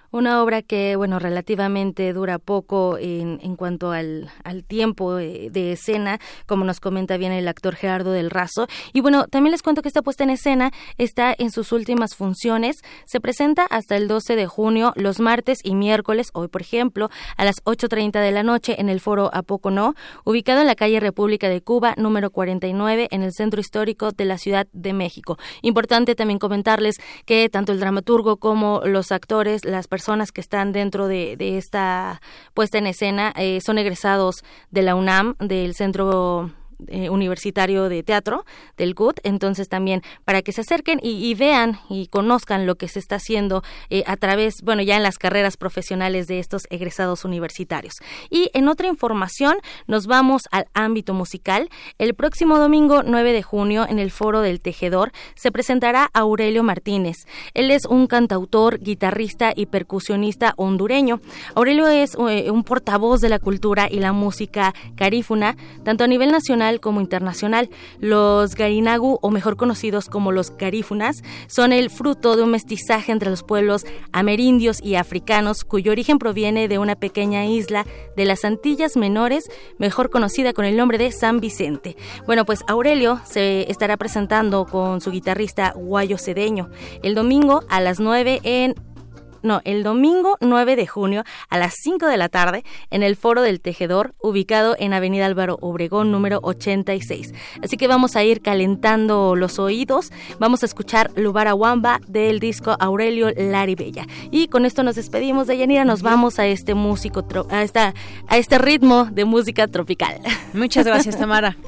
Una obra que, bueno, relativamente dura poco en, en cuanto al, al tiempo eh, de escena, como nos comenta bien el actor Gerardo del Razo. Y bueno, también les cuento que esta puesta en escena está en sus últimas funciones. Se presenta hasta el 12 de junio, los martes y miércoles, hoy por ejemplo, a las 8.30 de la noche en el foro A Poco No, ubicado en la calle República de Cuba, número 49, en el centro histórico de la Ciudad de México. Importante también comentarles que tanto el dramaturgo como los actores, las personas que están dentro de, esta puesta en escena eh, son egresados de la UNAM, del Centro eh, universitario de teatro del CUT, entonces también para que se acerquen y, vean y conozcan lo que se está haciendo eh, a través, bueno, ya en las carreras profesionales de estos egresados universitarios. Y en otra información nos vamos al ámbito musical. El próximo domingo 9 de junio en el Foro del Tejedor se presentará Aurelio Martínez. Él es un cantautor, guitarrista y percusionista hondureño. Aurelio es eh, un portavoz de la cultura y la música carífuna, tanto a nivel nacional como internacional. Los Garinagu, o mejor conocidos como los Garífunas, son el fruto de un mestizaje entre los pueblos amerindios y africanos, cuyo origen proviene de una pequeña isla de las Antillas Menores, mejor conocida con el nombre de San Vicente. Bueno, pues Aurelio se estará presentando con su guitarrista Guayo Cedeño el domingo a las 9 en no, el domingo 9 de junio a las 5 de la tarde en el Foro del Tejedor, ubicado en Avenida Álvaro Obregón número 86. Así que vamos a ir calentando los oídos, vamos a escuchar Lubara Wamba del disco Aurelio Laribella. Y con esto nos despedimos de Yanira, nos vamos a este músico a esta a este ritmo de música tropical. Muchas gracias, Tamara.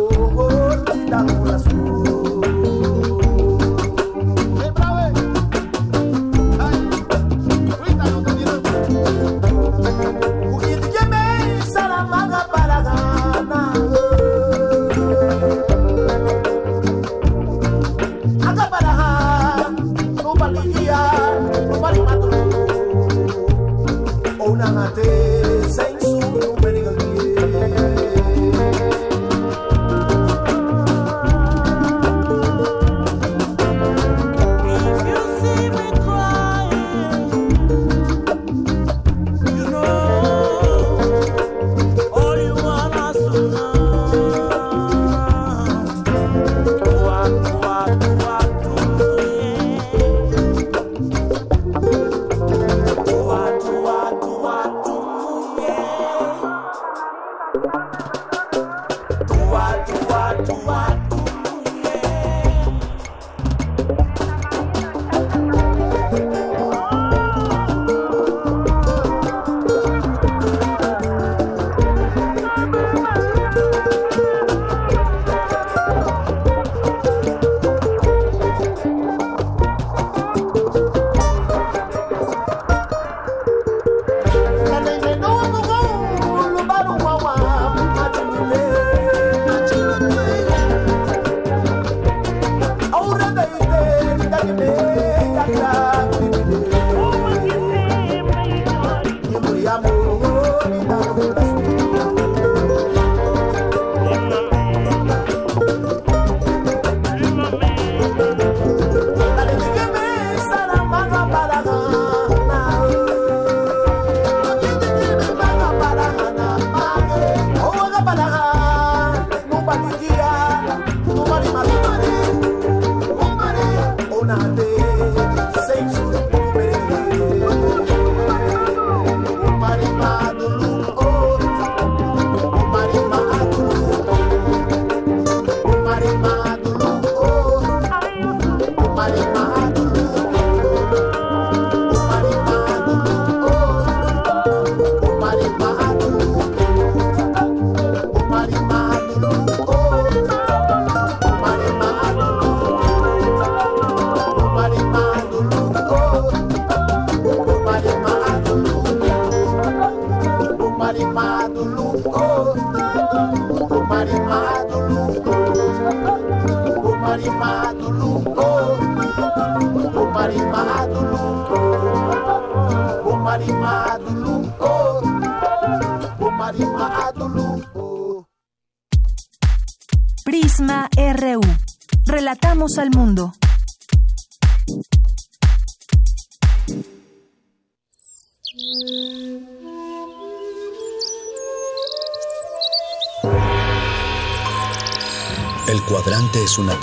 la.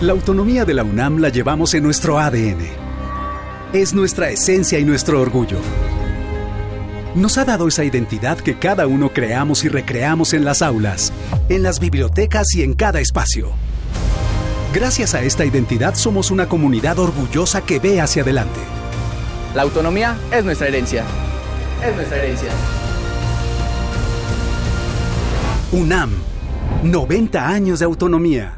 La autonomía de la UNAM la llevamos en nuestro ADN. Es nuestra esencia y nuestro orgullo. Nos ha dado esa identidad que cada uno creamos y recreamos en las aulas, en las bibliotecas y en cada espacio. Gracias a esta identidad somos una comunidad orgullosa que ve hacia adelante. La autonomía es nuestra herencia. Es nuestra herencia. UNAM, 90 años de autonomía.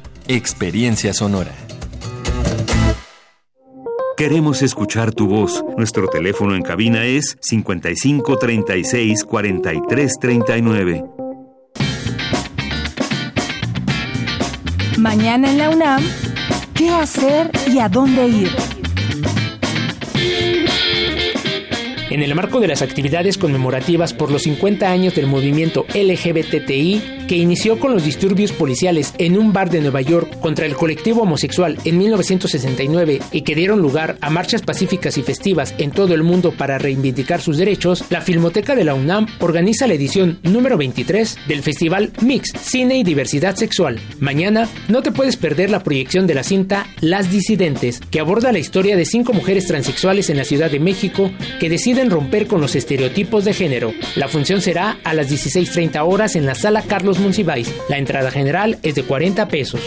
Experiencia Sonora. Queremos escuchar tu voz. Nuestro teléfono en cabina es 55 36 43 39. Mañana en la UNAM, ¿qué hacer y a dónde ir? En el marco de las actividades conmemorativas por los 50 años del movimiento LGBTI, que inició con los disturbios policiales en un bar de Nueva York contra el colectivo homosexual en 1969 y que dieron lugar a marchas pacíficas y festivas en todo el mundo para reivindicar sus derechos, la Filmoteca de la UNAM organiza la edición número 23 del Festival Mix, Cine y Diversidad Sexual. Mañana no te puedes perder la proyección de la cinta Las Disidentes, que aborda la historia de cinco mujeres transexuales en la Ciudad de México que deciden romper con los estereotipos de género. La función será a las 16.30 horas en la sala Carlos la entrada general es de 40 pesos.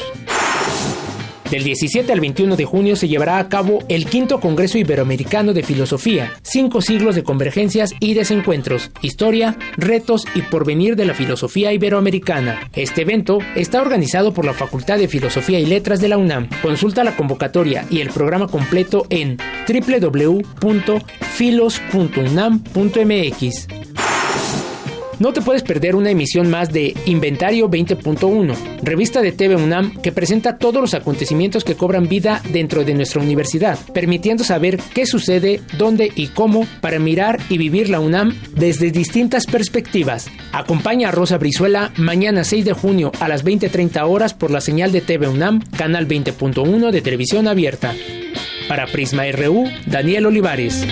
Del 17 al 21 de junio se llevará a cabo el quinto Congreso Iberoamericano de Filosofía, cinco siglos de convergencias y desencuentros, historia, retos y porvenir de la filosofía iberoamericana. Este evento está organizado por la Facultad de Filosofía y Letras de la UNAM. Consulta la convocatoria y el programa completo en www.filos.unam.mx. No te puedes perder una emisión más de Inventario 20.1, revista de TV UNAM que presenta todos los acontecimientos que cobran vida dentro de nuestra universidad, permitiendo saber qué sucede, dónde y cómo para mirar y vivir la UNAM desde distintas perspectivas. Acompaña a Rosa Brizuela mañana 6 de junio a las 20.30 horas por la señal de TV UNAM, canal 20.1 de televisión abierta. Para Prisma RU, Daniel Olivares.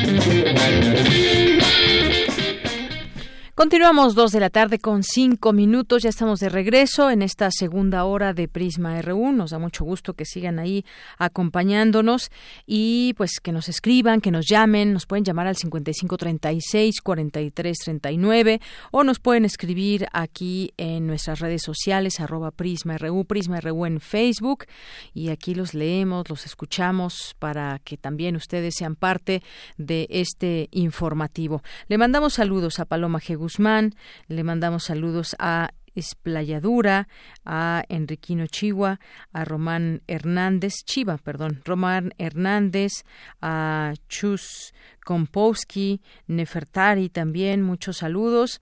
Continuamos dos de la tarde con cinco minutos. Ya estamos de regreso en esta segunda hora de Prisma RU. Nos da mucho gusto que sigan ahí acompañándonos y pues que nos escriban, que nos llamen. Nos pueden llamar al 5536 4339 o nos pueden escribir aquí en nuestras redes sociales arroba Prisma RU, Prisma RU en Facebook y aquí los leemos, los escuchamos para que también ustedes sean parte de este informativo. Le mandamos saludos a Paloma G. Guzmán, le mandamos saludos a Esplayadura, a Enriquino Chihuahua, a Román Hernández, Chiva, perdón, Román Hernández, a Chus Kompowski, Nefertari también, muchos saludos.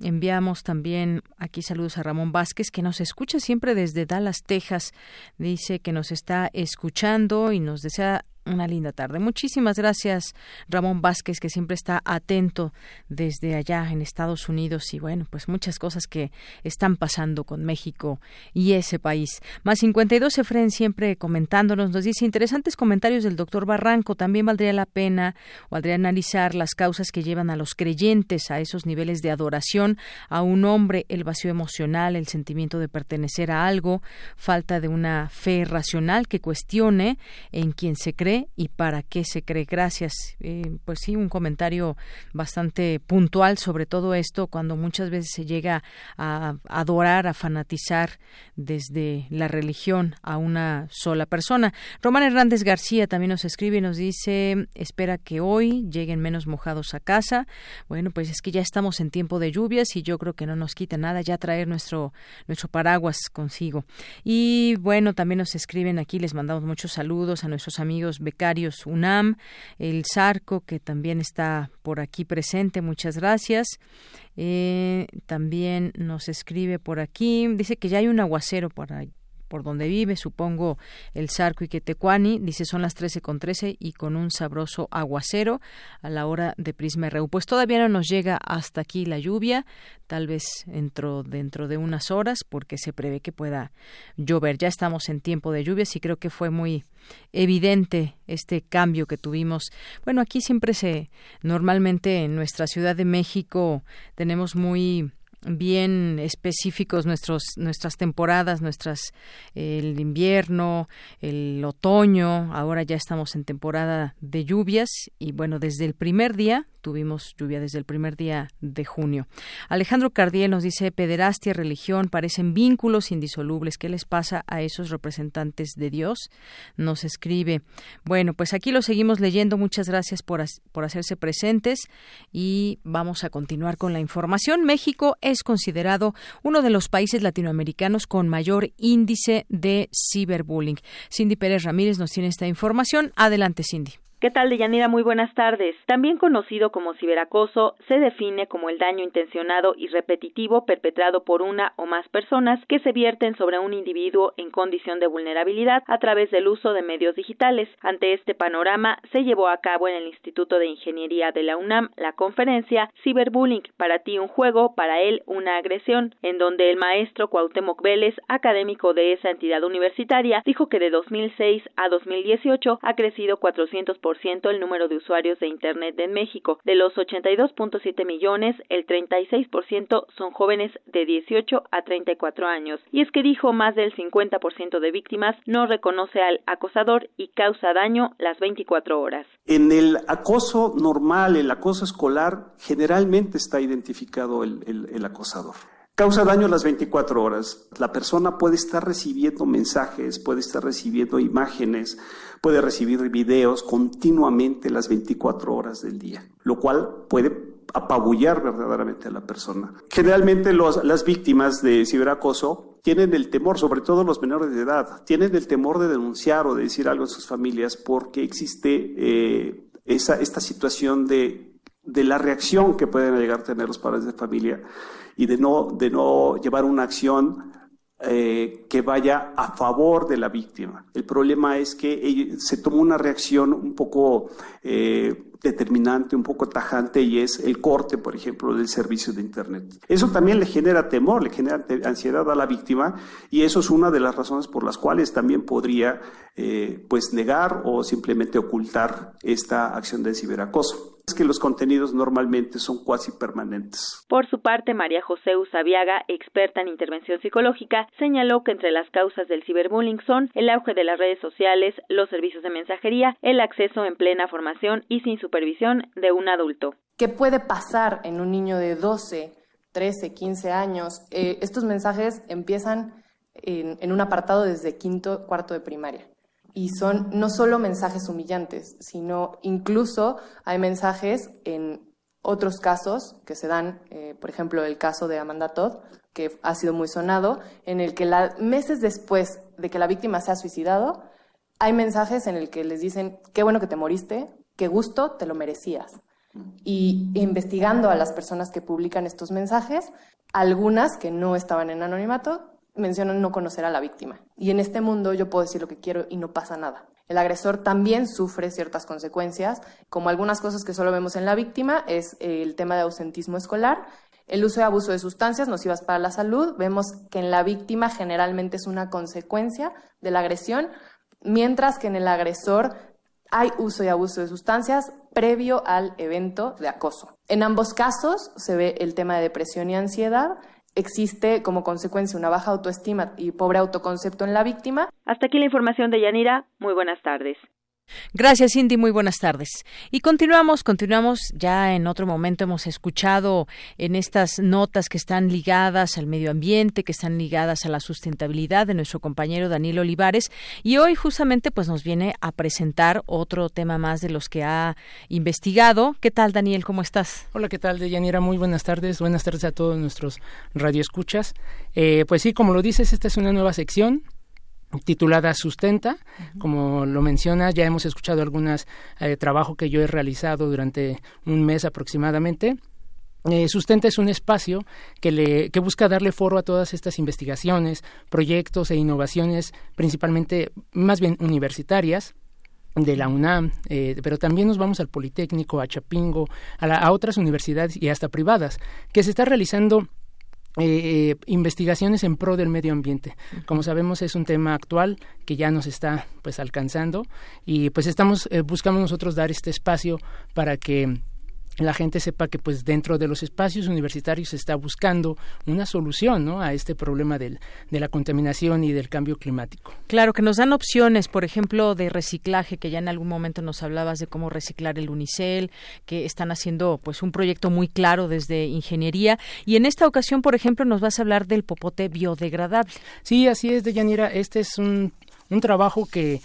Enviamos también aquí saludos a Ramón Vázquez, que nos escucha siempre desde Dallas, Texas. Dice que nos está escuchando y nos desea una linda tarde. Muchísimas gracias, Ramón Vázquez, que siempre está atento desde allá en Estados Unidos y bueno, pues muchas cosas que están pasando con México y ese país. Más 52 Efren siempre comentándonos, nos dice interesantes comentarios del doctor Barranco. También valdría la pena, valdría analizar las causas que llevan a los creyentes a esos niveles de adoración a un hombre, el vacío emocional, el sentimiento de pertenecer a algo, falta de una fe racional que cuestione en quien se cree y para qué se cree. Gracias. Eh, pues sí, un comentario bastante puntual sobre todo esto cuando muchas veces se llega a adorar, a fanatizar desde la religión a una sola persona. Román Hernández García también nos escribe y nos dice, espera que hoy lleguen menos mojados a casa. Bueno, pues es que ya estamos en tiempo de lluvias y yo creo que no nos quita nada ya traer nuestro, nuestro paraguas consigo. Y bueno, también nos escriben aquí, les mandamos muchos saludos a nuestros amigos becarios UNAM, el Sarco, que también está por aquí presente, muchas gracias. Eh, también nos escribe por aquí, dice que ya hay un aguacero por ahí por donde vive, supongo el Zarco y Quetecuani, dice son las 13 con 13 y con un sabroso aguacero a la hora de Prisma RU. Pues todavía no nos llega hasta aquí la lluvia, tal vez dentro, dentro de unas horas, porque se prevé que pueda llover. Ya estamos en tiempo de lluvias y creo que fue muy evidente este cambio que tuvimos. Bueno, aquí siempre se, normalmente en nuestra Ciudad de México tenemos muy bien específicos nuestros nuestras temporadas nuestras el invierno el otoño ahora ya estamos en temporada de lluvias y bueno desde el primer día tuvimos lluvia desde el primer día de junio. Alejandro Cardiel nos dice, pederastia, religión, parecen vínculos indisolubles. ¿Qué les pasa a esos representantes de Dios? Nos escribe. Bueno, pues aquí lo seguimos leyendo. Muchas gracias por, por hacerse presentes y vamos a continuar con la información. México es considerado uno de los países latinoamericanos con mayor índice de ciberbullying. Cindy Pérez Ramírez nos tiene esta información. Adelante, Cindy. ¿Qué tal, Deyanira? Muy buenas tardes. También conocido como ciberacoso, se define como el daño intencionado y repetitivo perpetrado por una o más personas que se vierten sobre un individuo en condición de vulnerabilidad a través del uso de medios digitales. Ante este panorama, se llevó a cabo en el Instituto de Ingeniería de la UNAM la conferencia Ciberbullying, para ti un juego, para él una agresión, en donde el maestro Cuauhtémoc Vélez, académico de esa entidad universitaria, dijo que de 2006 a 2018 ha crecido 400% el número de usuarios de Internet en México. De los 82.7 millones, el 36% son jóvenes de 18 a 34 años. Y es que dijo más del 50% de víctimas no reconoce al acosador y causa daño las 24 horas. En el acoso normal, el acoso escolar, generalmente está identificado el, el acosador. Causa daño las 24 horas. La persona puede estar recibiendo mensajes, puede estar recibiendo imágenes, puede recibir videos continuamente las 24 horas del día, lo cual puede apabullar verdaderamente a la persona. Generalmente las víctimas de ciberacoso tienen el temor, sobre todo los menores de edad, tienen el temor de denunciar o de decir algo en sus familias porque existe eh, esa, esta situación de, de la reacción que pueden llegar a tener los padres de familia y de no, de no llevar una acción eh, que vaya a favor de la víctima. El problema es que se tomó una reacción un poco eh, determinante, un poco tajante, y es el corte, por ejemplo, del servicio de Internet. Eso también le genera temor, le genera ansiedad a la víctima, y eso es una de las razones por las cuales también podría eh, pues negar o simplemente ocultar esta acción de ciberacoso es que los contenidos normalmente son cuasi permanentes. Por su parte, María José Usabiaga, experta en intervención psicológica, señaló que entre las causas del ciberbullying son el auge de las redes sociales, los servicios de mensajería, el acceso en plena formación y sin supervisión de un adulto. ¿Qué puede pasar en un niño de 12, 13, 15 años? Eh, estos mensajes empiezan en, en un apartado desde quinto, cuarto de primaria y son no solo mensajes humillantes, sino incluso hay mensajes en otros casos que se dan, eh, por ejemplo, el caso de Amanda Todd, que ha sido muy sonado, en el que meses después de que la víctima se ha suicidado, hay mensajes en el que les dicen, qué bueno que te moriste, qué gusto, te lo merecías. Y investigando a las personas que publican estos mensajes, algunas que no estaban en anonimato mencionan no conocer a la víctima. Y en este mundo yo puedo decir lo que quiero y no pasa nada. El agresor también sufre ciertas consecuencias, como algunas cosas que solo vemos en la víctima, es el tema de ausentismo escolar, el uso y abuso de sustancias nocivas para la salud. Vemos que en la víctima generalmente es una consecuencia de la agresión, mientras que en el agresor hay uso y abuso de sustancias previo al evento de acoso. En ambos casos se ve el tema de depresión y ansiedad existe como consecuencia una baja autoestima y pobre autoconcepto en la víctima. Hasta aquí la información de Yanira. Muy buenas tardes. Gracias, Cindy. Muy buenas tardes. Y continuamos, continuamos. Ya en otro momento hemos escuchado en estas notas que están ligadas al medio ambiente, que están ligadas a la sustentabilidad de nuestro compañero Daniel Olivares. Y hoy justamente pues nos viene a presentar otro tema más de los que ha investigado. ¿Qué tal, Daniel? ¿Cómo estás? Hola, ¿qué tal, Deyanira? Muy buenas tardes. Buenas tardes a todos nuestros radioescuchas. Eh, pues sí, como lo dices, esta es una nueva sección titulada Sustenta. Como lo menciona, ya hemos escuchado algunos eh, trabajos que yo he realizado durante un mes aproximadamente. Eh, Sustenta es un espacio que, le, que busca darle foro a todas estas investigaciones, proyectos e innovaciones, principalmente más bien universitarias, de la UNAM, eh, pero también nos vamos al Politécnico, a Chapingo, a, a otras universidades y hasta privadas, que se está realizando eh, investigaciones en pro del medio ambiente. Como sabemos es un tema actual que ya nos está pues alcanzando y pues estamos eh, buscamos nosotros dar este espacio para que la gente sepa que pues dentro de los espacios universitarios se está buscando una solución ¿no? a este problema del, de la contaminación y del cambio climático. Claro, que nos dan opciones, por ejemplo, de reciclaje, que ya en algún momento nos hablabas de cómo reciclar el unicel, que están haciendo pues un proyecto muy claro desde ingeniería. Y en esta ocasión, por ejemplo, nos vas a hablar del popote biodegradable. Sí, así es, Deyanira. Este es un, un trabajo que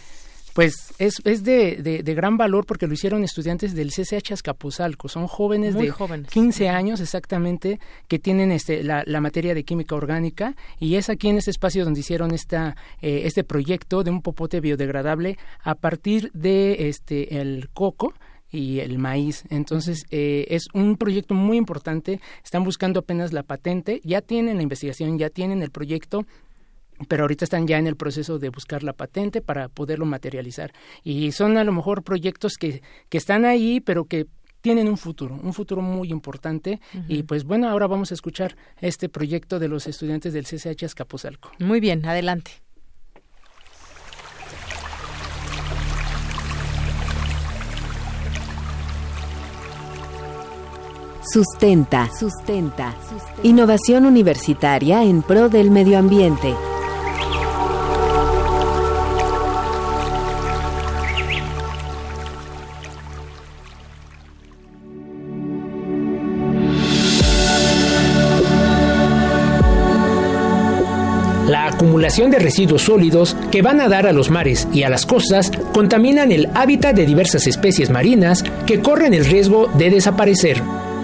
Pues es, es de, de, gran valor porque lo hicieron estudiantes del CCH Azcapotzalco. Son jóvenes de 15 años exactamente que tienen este, la, la, materia de química orgánica y es aquí en este espacio donde hicieron esta, eh, este proyecto de un popote biodegradable a partir de este, el coco y el maíz. Entonces, eh, es un proyecto muy importante. Están buscando apenas la patente, ya tienen la investigación, ya tienen el proyecto, pero ahorita están ya en el proceso de buscar la patente para poderlo materializar. Y son a lo mejor proyectos que, que están ahí, pero que tienen un futuro, un futuro muy importante. Y pues bueno, ahora vamos a escuchar este proyecto de los estudiantes del CCH Escapuzalco. Muy bien, adelante. Sustenta. Sustenta. Innovación universitaria en pro del medio ambiente. Acumulación de residuos sólidos que van a dar a los mares y a las costas contaminan el hábitat de diversas especies marinas que corren el riesgo de desaparecer.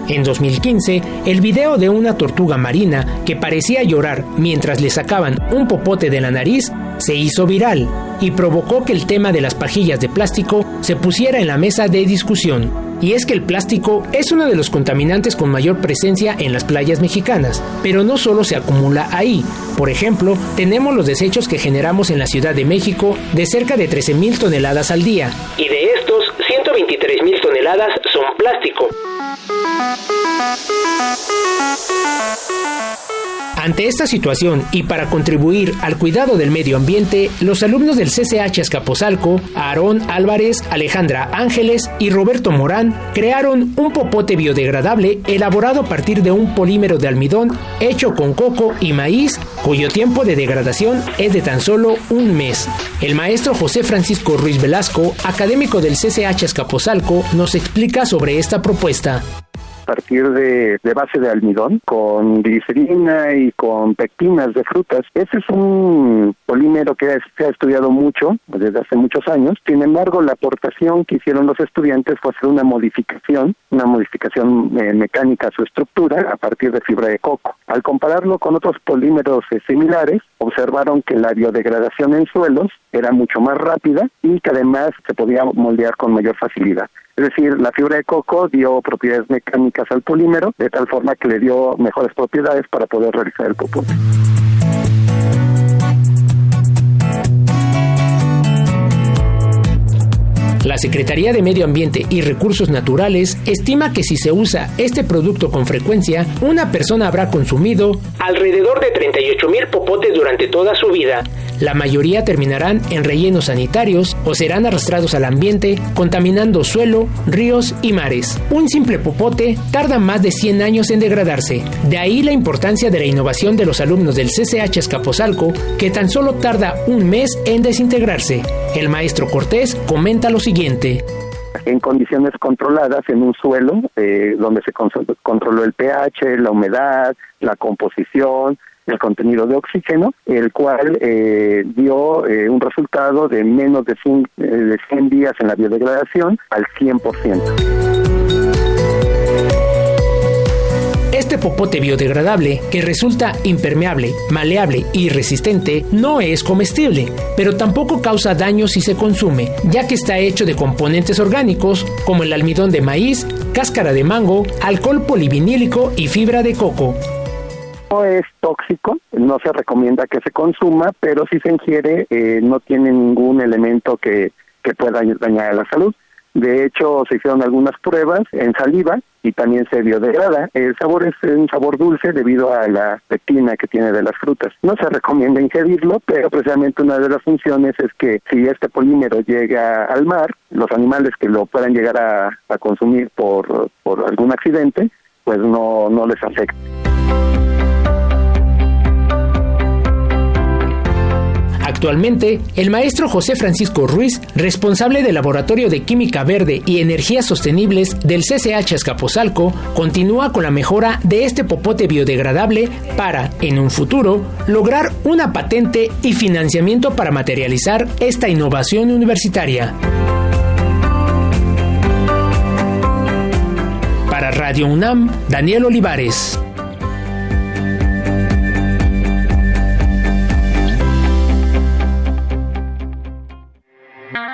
En 2015, el video de una tortuga marina que parecía llorar mientras le sacaban un popote de la nariz se hizo viral y provocó que el tema de las pajillas de plástico se pusiera en la mesa de discusión. Y es que el plástico es uno de los contaminantes con mayor presencia en las playas mexicanas, pero no solo se acumula ahí. Por ejemplo, tenemos los desechos que generamos en la Ciudad de México de cerca de 13.000 toneladas al día. Y de estos, 123.000 toneladas son plástico. Ante esta situación y para contribuir al cuidado del medio ambiente, los alumnos del CCH Escapozalco, Aarón Álvarez, Alejandra Ángeles y Roberto Morán, crearon un popote biodegradable elaborado a partir de un polímero de almidón hecho con coco y maíz, cuyo tiempo de degradación es de tan solo un mes. El maestro José Francisco Ruiz Velasco, académico del CCH Escapozalco, nos explica sobre esta propuesta a partir de, base de almidón con glicerina y con pectinas de frutas. Ese es un polímero que se ha estudiado mucho desde hace muchos años. Sin embargo, la aportación que hicieron los estudiantes fue hacer una modificación, una modificación eh, mecánica a su estructura a partir de fibra de coco. Al compararlo con otros polímeros eh, similares, observaron que la biodegradación en suelos era mucho más rápida y que además se podía moldear con mayor facilidad. Es decir, la fibra de coco dio propiedades mecánicas al polímero, de tal forma que le dio mejores propiedades para poder realizar el popote. La Secretaría de Medio Ambiente y Recursos Naturales estima que si se usa este producto con frecuencia, una persona habrá consumido alrededor de 38 mil popotes durante toda su vida. La mayoría terminarán en rellenos sanitarios o serán arrastrados al ambiente, contaminando suelo, ríos y mares. Un simple popote tarda más de 100 años en degradarse. De ahí la importancia de la innovación de los alumnos del CCH Escaposalco, que tan solo tarda un mes en desintegrarse. El maestro Cortés comenta lo siguiente en condiciones controladas en un suelo eh, donde se controló el pH, la humedad, la composición, el contenido de oxígeno, el cual eh, dio eh, un resultado de menos de 100, de 100 días en la biodegradación al 100%. Este popote biodegradable, que resulta impermeable, maleable y resistente, no es comestible, pero tampoco causa daño si se consume, ya que está hecho de componentes orgánicos como el almidón de maíz, cáscara de mango, alcohol polivinílico y fibra de coco. No es tóxico, no se recomienda que se consuma, pero si se ingiere eh, no tiene ningún elemento que, que pueda dañar a la salud. De hecho, se hicieron algunas pruebas en saliva y también se biodegrada. El sabor es un sabor dulce debido a la pectina que tiene de las frutas. No se recomienda ingerirlo, pero precisamente una de las funciones es que si este polímero llega al mar, los animales que lo puedan llegar a, consumir por, por algún accidente, pues no, no les afecta. Actualmente, el maestro José Francisco Ruiz, responsable del Laboratorio de Química Verde y Energías Sostenibles del CCH Escapozalco, continúa con la mejora de este popote biodegradable para, en un futuro, lograr una patente y financiamiento para materializar esta innovación universitaria. Para Radio UNAM, Daniel Olivares.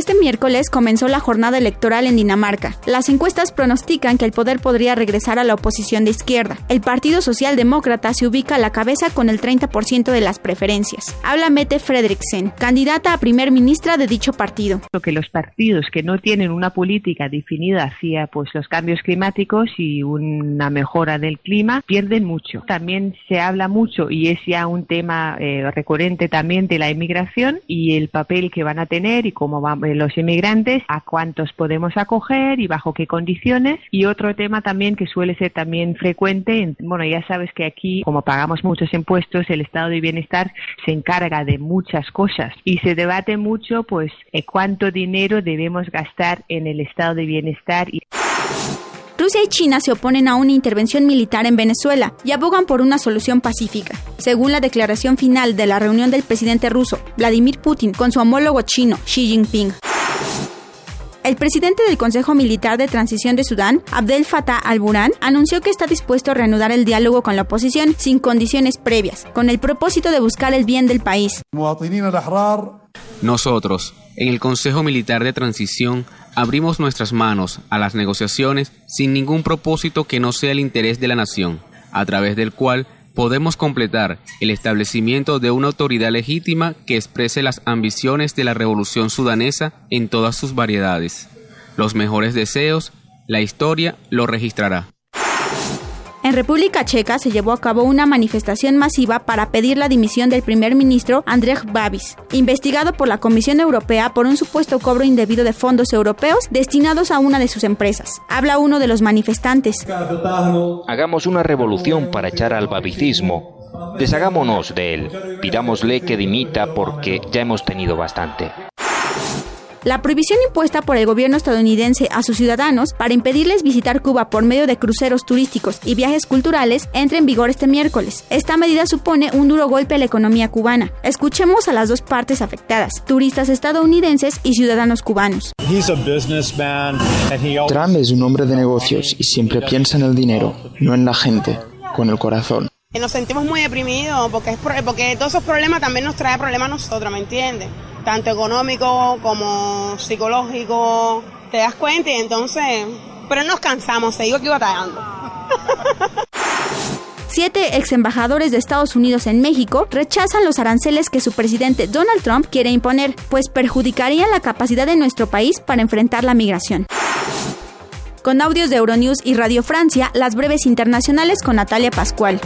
Este miércoles comenzó la jornada electoral en Dinamarca. Las encuestas pronostican que el poder podría regresar a la oposición de izquierda. El Partido Socialdemócrata se ubica a la cabeza con el 30% de las preferencias. Habla Mette Frederiksen, candidata a primer ministra de dicho partido. Que los partidos que no tienen una política definida hacia pues los cambios climáticos y una mejora del clima pierden mucho. También se habla mucho y es ya un tema eh, recurrente también de la inmigración y el papel que van a tener y cómo van los inmigrantes, a cuántos podemos acoger y bajo qué condiciones. Y otro tema también que suele ser también frecuente, bueno, ya sabes que aquí, como pagamos muchos impuestos, el estado de bienestar se encarga de muchas cosas y se debate mucho, pues, eh, cuánto dinero debemos gastar en el estado de bienestar. Rusia y China se oponen a una intervención militar en Venezuela y abogan por una solución pacífica. Según la declaración final de la reunión del presidente ruso, Vladimir Putin, con su homólogo chino, Xi Jinping. El presidente del Consejo Militar de Transición de Sudán, Abdel Fattah al-Burhan, anunció que está dispuesto a reanudar el diálogo con la oposición sin condiciones previas, con el propósito de buscar el bien del país. Nosotros, en el Consejo Militar de Transición, abrimos nuestras manos a las negociaciones sin ningún propósito que no sea el interés de la nación, a través del cual podemos completar el establecimiento de una autoridad legítima que exprese las ambiciones de la revolución sudanesa en todas sus variedades. Los mejores deseos, la historia lo registrará. En República Checa se llevó a cabo una manifestación masiva para pedir la dimisión del primer ministro Andrej Babis, investigado por la Comisión Europea por un supuesto cobro indebido de fondos europeos destinados a una de sus empresas. Habla uno de los manifestantes. Hagamos una revolución para echar al babicismo. Deshagámonos de él. Pidámosle que dimita porque ya hemos tenido bastante. La prohibición impuesta por el gobierno estadounidense a sus ciudadanos para impedirles visitar Cuba por medio de cruceros turísticos y viajes culturales entra en vigor este miércoles. Esta medida supone un duro golpe a la economía cubana. Escuchemos a las dos partes afectadas, turistas estadounidenses y ciudadanos cubanos. Trump es un hombre de negocios y siempre piensa en el dinero, no en la gente, con el corazón. Nos sentimos muy deprimidos porque, porque todos esos problemas también nos trae problemas a nosotros, ¿me entiendes? Tanto económico como psicológico, te das cuenta y entonces, pero nos cansamos, seguimos aquí batallando. Siete ex embajadores de Estados Unidos en México rechazan los aranceles que su presidente Donald Trump quiere imponer, pues perjudicarían la capacidad de nuestro país para enfrentar la migración. Con audios de Euronews y Radio Francia, las breves internacionales con Natalia Pascual.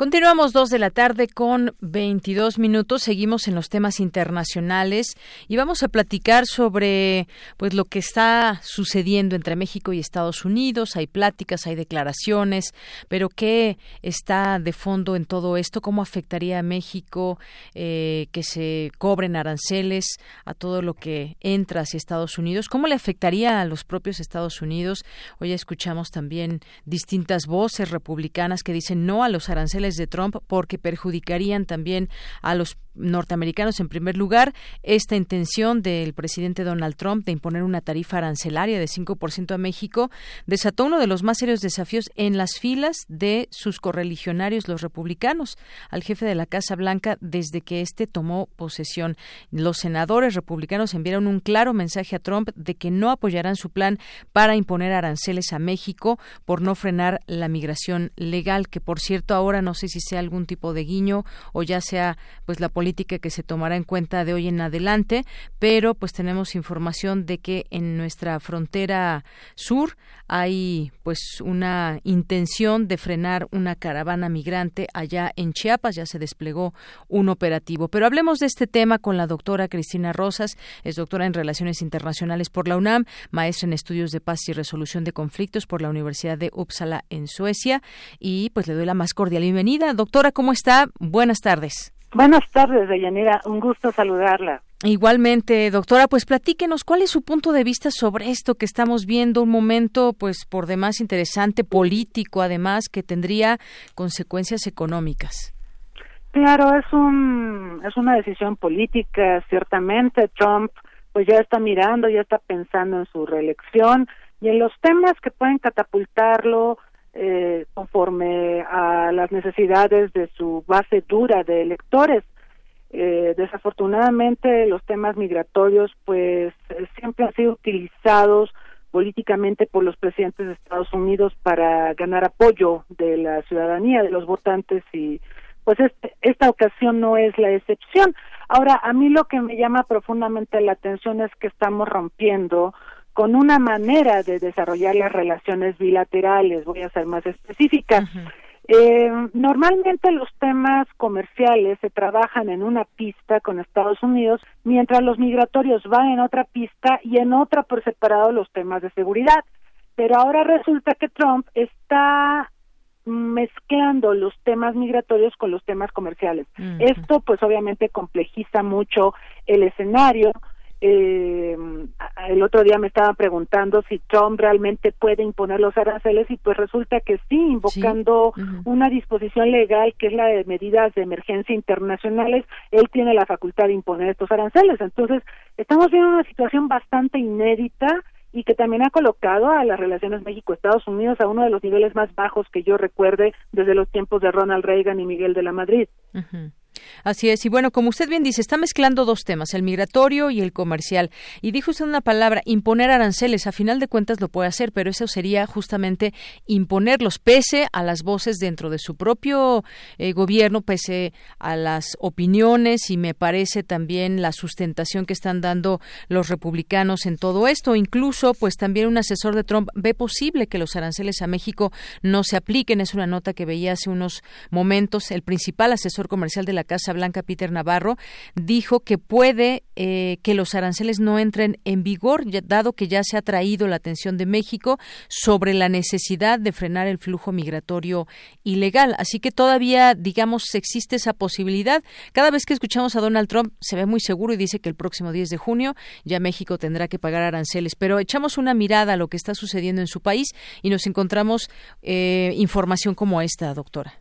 Continuamos dos de la tarde con 22 minutos. Seguimos en los temas internacionales y vamos a platicar sobre pues lo que está sucediendo entre México y Estados Unidos. Hay pláticas, hay declaraciones, pero qué está de fondo en todo esto. ¿Cómo afectaría a México eh, que se cobren aranceles a todo lo que entra hacia Estados Unidos? ¿Cómo le afectaría a los propios Estados Unidos? Hoy escuchamos también distintas voces republicanas que dicen no a los aranceles de Trump porque perjudicarían también a los norteamericanos en primer lugar esta intención del presidente Donald Trump de imponer una tarifa arancelaria de 5% a México desató uno de los más serios desafíos en las filas de sus correligionarios los republicanos al jefe de la Casa Blanca desde que éste tomó posesión. Los senadores republicanos enviaron un claro mensaje a Trump de que no apoyarán su plan para imponer aranceles a México por no frenar la migración legal, que por cierto ahora no sé si sea algún tipo de guiño o ya sea pues la política que se tomará en cuenta de hoy en adelante, pero pues tenemos información de que en nuestra frontera sur hay pues una intención de frenar una caravana migrante allá en Chiapas, ya se desplegó un operativo. Pero hablemos de este tema con la doctora Cristina Rosas, es doctora en Relaciones Internacionales por la UNAM, maestra en Estudios de Paz y Resolución de Conflictos por la Universidad de Uppsala en Suecia y pues le doy la más cordial bienvenida. Doctora, ¿cómo está? Buenas tardes. Buenas tardes, Deyanira. Un gusto saludarla. Igualmente, doctora, pues platíquenos cuál es su punto de vista sobre esto que estamos viendo, un momento pues por demás interesante, político además, que tendría consecuencias económicas. Claro, es un es una decisión política, ciertamente Trump pues ya está mirando, ya está pensando en su reelección y en los temas que pueden catapultarlo eh, conforme a las necesidades de su base dura de electores. Eh, desafortunadamente los temas migratorios pues eh, siempre han sido utilizados políticamente por los presidentes de Estados Unidos para ganar apoyo de la ciudadanía, de los votantes y pues este, esta ocasión no es la excepción. Ahora, a mí lo que me llama profundamente la atención es que estamos rompiendo con una manera de desarrollar las relaciones bilaterales, voy a ser más específica. Eh, normalmente los temas comerciales se trabajan en una pista con Estados Unidos, mientras los migratorios van en otra pista y en otra por separado los temas de seguridad. Pero ahora resulta que Trump está mezclando los temas migratorios con los temas comerciales. Esto pues obviamente complejiza mucho el escenario, eh, el otro día me estaban preguntando si Trump realmente puede imponer los aranceles y pues resulta que sí, invocando una disposición legal que es la de medidas de emergencia internacionales, él tiene la facultad de imponer estos aranceles. Entonces, estamos viendo una situación bastante inédita y que también ha colocado a las relaciones México-Estados Unidos a uno de los niveles más bajos que yo recuerde desde los tiempos de Ronald Reagan y Miguel de la Madrid. Así es. Y bueno, como usted bien dice, está mezclando dos temas, el migratorio y el comercial. Y dijo usted una palabra, imponer aranceles. A final de cuentas lo puede hacer, pero eso sería justamente imponerlos, pese a las voces dentro de su propio eh, gobierno, pese a las opiniones y me parece también la sustentación que están dando los republicanos en todo esto. Incluso, pues también un asesor de Trump ve posible que los aranceles a México no se apliquen. Es una nota que veía hace unos momentos el principal asesor comercial de la Casa Blanca, Peter Navarro, dijo que puede eh, que los aranceles no entren en vigor, dado que ya se ha traído la atención de México sobre la necesidad de frenar el flujo migratorio ilegal. Así que todavía, digamos, existe esa posibilidad. Cada vez que escuchamos a Donald Trump, se ve muy seguro y dice que el próximo 10 de junio ya México tendrá que pagar aranceles. Pero echamos una mirada a lo que está sucediendo en su país y nos encontramos eh, información como esta, doctora.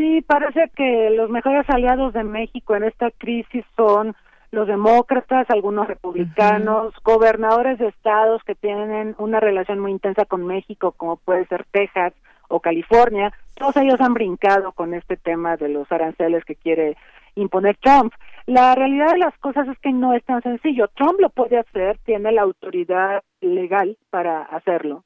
Sí, parece que los mejores aliados de México en esta crisis son los demócratas, algunos republicanos, gobernadores de estados que tienen una relación muy intensa con México, como puede ser Texas o California. Todos ellos han brincado con este tema de los aranceles que quiere imponer Trump. La realidad de las cosas es que no es tan sencillo. Trump lo puede hacer, tiene la autoridad legal para hacerlo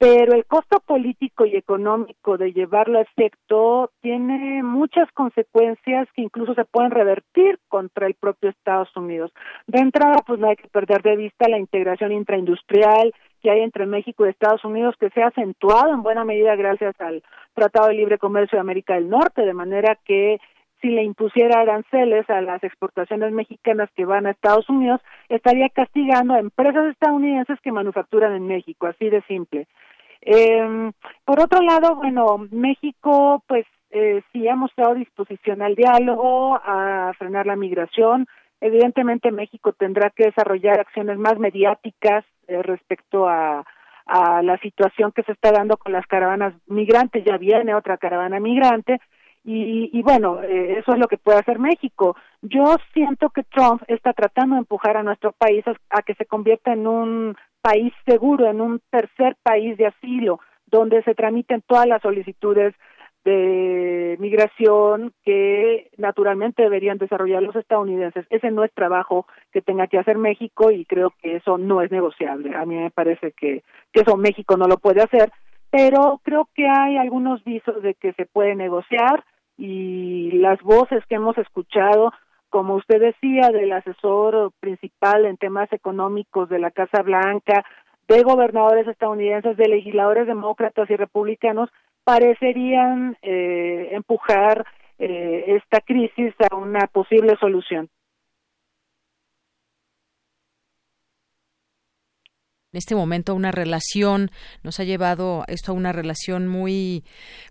pero el costo político y económico de llevarlo a efecto tiene muchas consecuencias que incluso se pueden revertir contra el propio Estados Unidos. De entrada, pues no hay que perder de vista la integración intraindustrial que hay entre México y Estados Unidos que se ha acentuado en buena medida gracias al Tratado de Libre Comercio de América del Norte, de manera que si le impusiera aranceles a las exportaciones mexicanas que van a Estados Unidos, estaría castigando a empresas estadounidenses que manufacturan en México, así de simple. Eh, por otro lado, bueno, México, pues eh, sí ha mostrado disposición al diálogo, a frenar la migración. Evidentemente, México tendrá que desarrollar acciones más mediáticas eh, respecto a, la situación que se está dando con las caravanas migrantes. Ya viene otra caravana migrante. Y, y, bueno, eh, eso es lo que puede hacer México. Yo siento que Trump está tratando de empujar a nuestro país a que se convierta en un país seguro, en un tercer país de asilo, donde se tramiten todas las solicitudes de migración que naturalmente deberían desarrollar los estadounidenses. Ese no es trabajo que tenga que hacer México y creo que eso no es negociable. A mí me parece que, que eso México no lo puede hacer, pero creo que hay algunos visos de que se puede negociar y las voces que hemos escuchado, como usted decía, del asesor principal en temas económicos de la Casa Blanca, de gobernadores estadounidenses, de legisladores demócratas y republicanos, parecerían eh, empujar eh, esta crisis a una posible solución. En este momento una relación nos ha llevado esto a una relación muy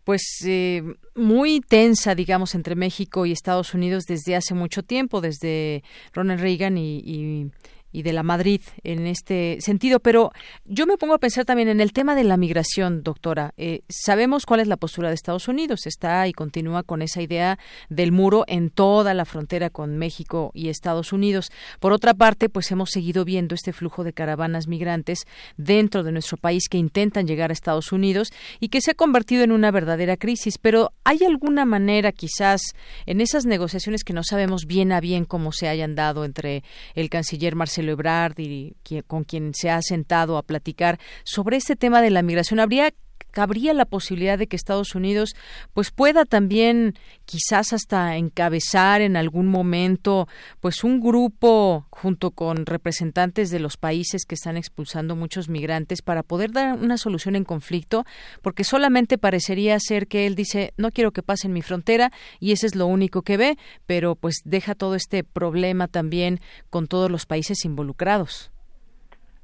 pues eh, muy tensa digamos entre México y Estados Unidos desde hace mucho tiempo desde Ronald Reagan y y de la Madrid en este sentido. Pero yo me pongo a pensar también en el tema de la migración, doctora. Eh, sabemos cuál es la postura de Estados Unidos. Está y continúa con esa idea del muro en toda la frontera con México y Estados Unidos. Por otra parte, pues hemos seguido viendo este flujo de caravanas migrantes dentro de nuestro país que intentan llegar a Estados Unidos y que se ha convertido en una verdadera crisis. Pero ¿hay alguna manera quizás en esas negociaciones que no sabemos bien a bien cómo se hayan dado entre el canciller Marcelo celebrar y con quien se ha sentado a platicar sobre este tema de la migración. ¿Habría cabría la posibilidad de que Estados Unidos pues pueda también quizás hasta encabezar en algún momento pues un grupo junto con representantes de los países que están expulsando muchos migrantes para poder dar una solución en conflicto porque solamente parecería ser que él dice no quiero que pasen mi frontera y ese es lo único que ve pero pues deja todo este problema también con todos los países involucrados.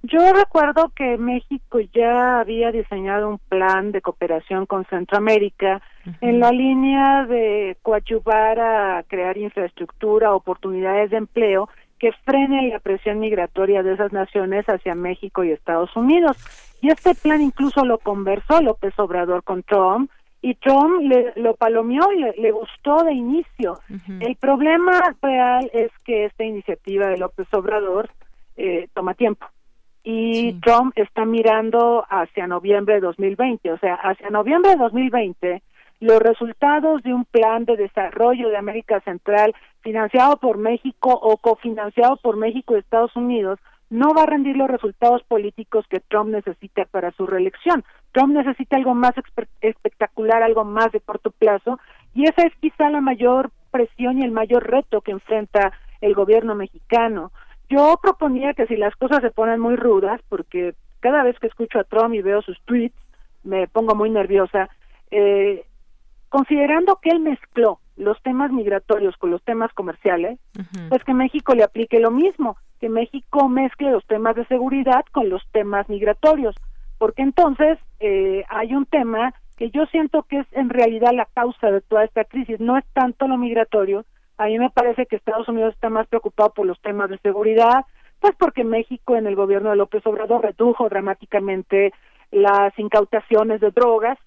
Yo recuerdo que México ya había diseñado un plan de cooperación con Centroamérica en la línea de coadyuvar a crear infraestructura, oportunidades de empleo que frenen la presión migratoria de esas naciones hacia México y Estados Unidos. Y este plan incluso lo conversó López Obrador con Trump y Trump le, lo palomeó y le, gustó de inicio. El problema real es que esta iniciativa de López Obrador eh, toma tiempo y Trump está mirando hacia noviembre de 2020, o sea, hacia noviembre de 2020 los resultados de un plan de desarrollo de América Central financiado por México o cofinanciado por México y Estados Unidos no va a rendir los resultados políticos que Trump necesita para su reelección. Trump necesita algo más espectacular, algo más de corto plazo, y esa es quizá la mayor presión y el mayor reto que enfrenta el gobierno mexicano. Yo proponía que si las cosas se ponen muy rudas, porque cada vez que escucho a Trump y veo sus tweets, me pongo muy nerviosa, eh, considerando que él mezcló los temas migratorios con los temas comerciales, pues que México le aplique lo mismo, que México mezcle los temas de seguridad con los temas migratorios, porque entonces eh, hay un tema que yo siento que es en realidad la causa de toda esta crisis, no es tanto lo migratorio, a mí me parece que Estados Unidos está más preocupado por los temas de seguridad, pues porque México en el gobierno de López Obrador redujo dramáticamente las incautaciones de drogas,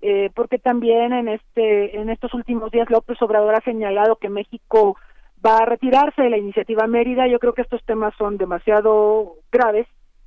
eh, porque también en este en estos últimos días López Obrador ha señalado que México va a retirarse de la iniciativa Mérida. Yo creo que estos temas son demasiado graves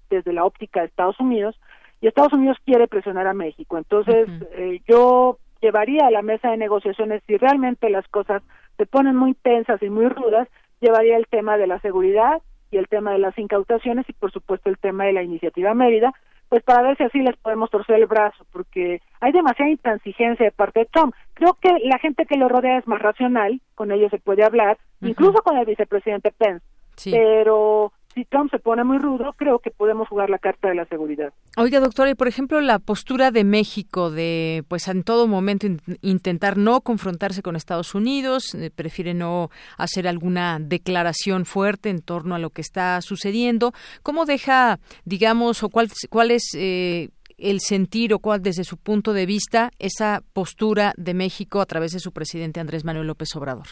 desde la óptica de Estados Unidos y Estados Unidos quiere presionar a México. Entonces, eh, yo llevaría a la mesa de negociaciones si realmente las cosas se ponen muy tensas y muy rudas, llevaría el tema de la seguridad y el tema de las incautaciones y por supuesto el tema de la iniciativa Mérida, pues para ver si así les podemos torcer el brazo, porque hay demasiada intransigencia de parte de Trump. Creo que la gente que lo rodea es más racional, con ellos se puede hablar, incluso con el vicepresidente Pence, pero si Trump se pone muy rudo, creo que podemos jugar la carta de la seguridad. Oiga, doctora, y por ejemplo, la postura de México de, pues en todo momento intentar no confrontarse con Estados Unidos, eh, prefiere no hacer alguna declaración fuerte en torno a lo que está sucediendo. ¿Cómo deja, digamos, o cuál, cuál es eh, el sentir o cuál desde su punto de vista esa postura de México a través de su presidente Andrés Manuel López Obrador?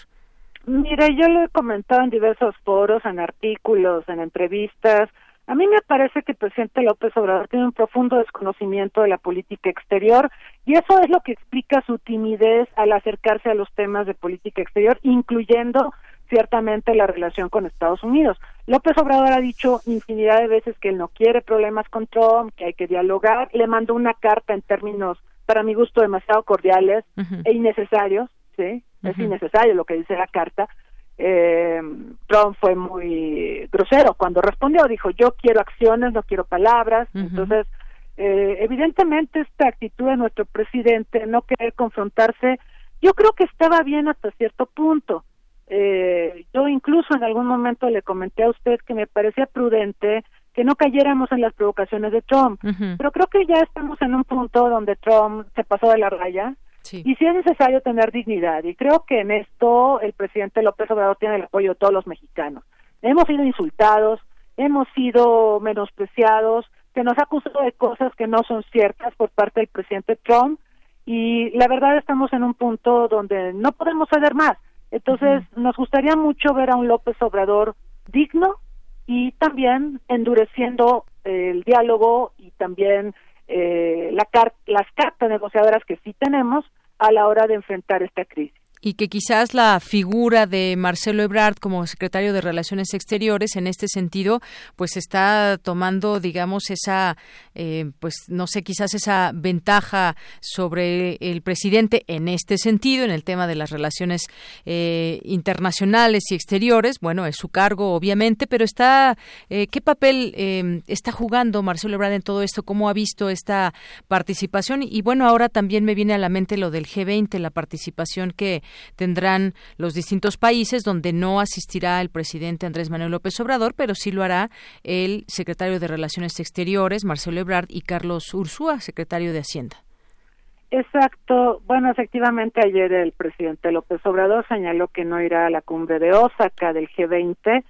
Mire, yo lo he comentado en diversos foros, en artículos, en entrevistas. A mí me parece que el presidente López Obrador tiene un profundo desconocimiento de la política exterior y eso es lo que explica su timidez al acercarse a los temas de política exterior, incluyendo ciertamente la relación con Estados Unidos. López Obrador ha dicho infinidad de veces que él no quiere problemas con Trump, que hay que dialogar. Le mandó una carta en términos, para mi gusto, demasiado cordiales e innecesarios, ¿sí? Es innecesario lo que dice la carta. Eh, Trump fue muy grosero cuando respondió, dijo yo quiero acciones, no quiero palabras, entonces eh, evidentemente esta actitud de nuestro presidente, no querer confrontarse, Yo creo que estaba bien hasta cierto punto. Eh, yo incluso en algún momento le comenté a usted que me parecía prudente que no cayéramos en las provocaciones de Trump. Pero creo que ya estamos en un punto donde Trump se pasó de la raya y sí es necesario tener dignidad. Y creo que en esto el presidente López Obrador tiene el apoyo de todos los mexicanos. Hemos sido insultados, hemos sido menospreciados, se nos ha acusado de cosas que no son ciertas por parte del presidente Trump y la verdad estamos en un punto donde no podemos ceder más. Entonces, nos gustaría mucho ver a un López Obrador digno y también endureciendo el diálogo y también eh, la las cartas negociadoras que sí tenemos a la hora de enfrentar esta crisis y que quizás la figura de Marcelo Ebrard como secretario de Relaciones Exteriores en este sentido pues está tomando digamos esa eh, pues no sé quizás esa ventaja sobre el presidente en este sentido en el tema de las relaciones eh, internacionales y exteriores. Bueno es su cargo obviamente pero está eh, qué papel está jugando Marcelo Ebrard en todo esto cómo ha visto esta participación y bueno ahora también me viene a la mente lo del G20 la participación que tendrán los distintos países donde no asistirá el presidente Andrés Manuel López Obrador, pero sí lo hará el secretario de Relaciones Exteriores, Marcelo Ebrard, y Carlos Ursúa, secretario de Hacienda. Exacto. Bueno, efectivamente ayer el presidente López Obrador señaló que no irá a la cumbre de Osaka del G20,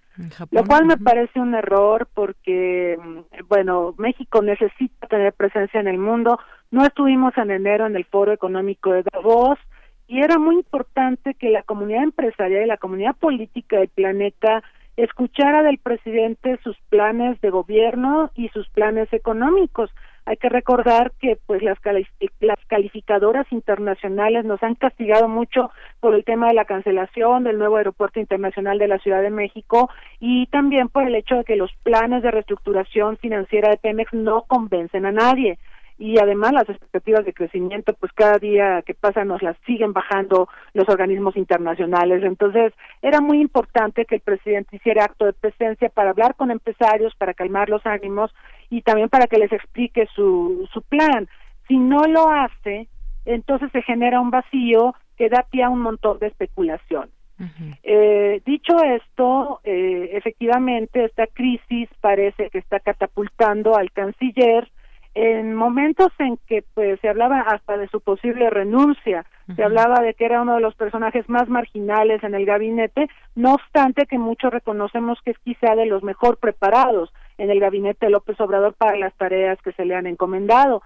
lo cual me parece un error porque, mm, bueno, México necesita tener presencia en el mundo. No estuvimos en enero en el Foro Económico de Davos y era muy importante que la comunidad empresarial y la comunidad política del planeta escuchara del presidente sus planes de gobierno y sus planes económicos. Hay que recordar que pues las, las calificadoras internacionales nos han castigado mucho por el tema de la cancelación del nuevo aeropuerto internacional de la Ciudad de México y también por el hecho de que los planes de reestructuración financiera de Pemex no convencen a nadie y además las expectativas de crecimiento pues cada día que pasa nos las siguen bajando los organismos internacionales. Entonces era muy importante que el presidente hiciera acto de presencia para hablar con empresarios para calmar los ánimos y también para que les explique su su plan. Si no lo hace entonces se genera un vacío que da pie a un montón de especulación. Eh, dicho esto, eh, efectivamente esta crisis parece que está catapultando al canciller en momentos en que pues se hablaba hasta de su posible renuncia, se hablaba de que era uno de los personajes más marginales en el gabinete, no obstante que muchos reconocemos que es quizá de los mejor preparados en el gabinete de López Obrador para las tareas que se le han encomendado.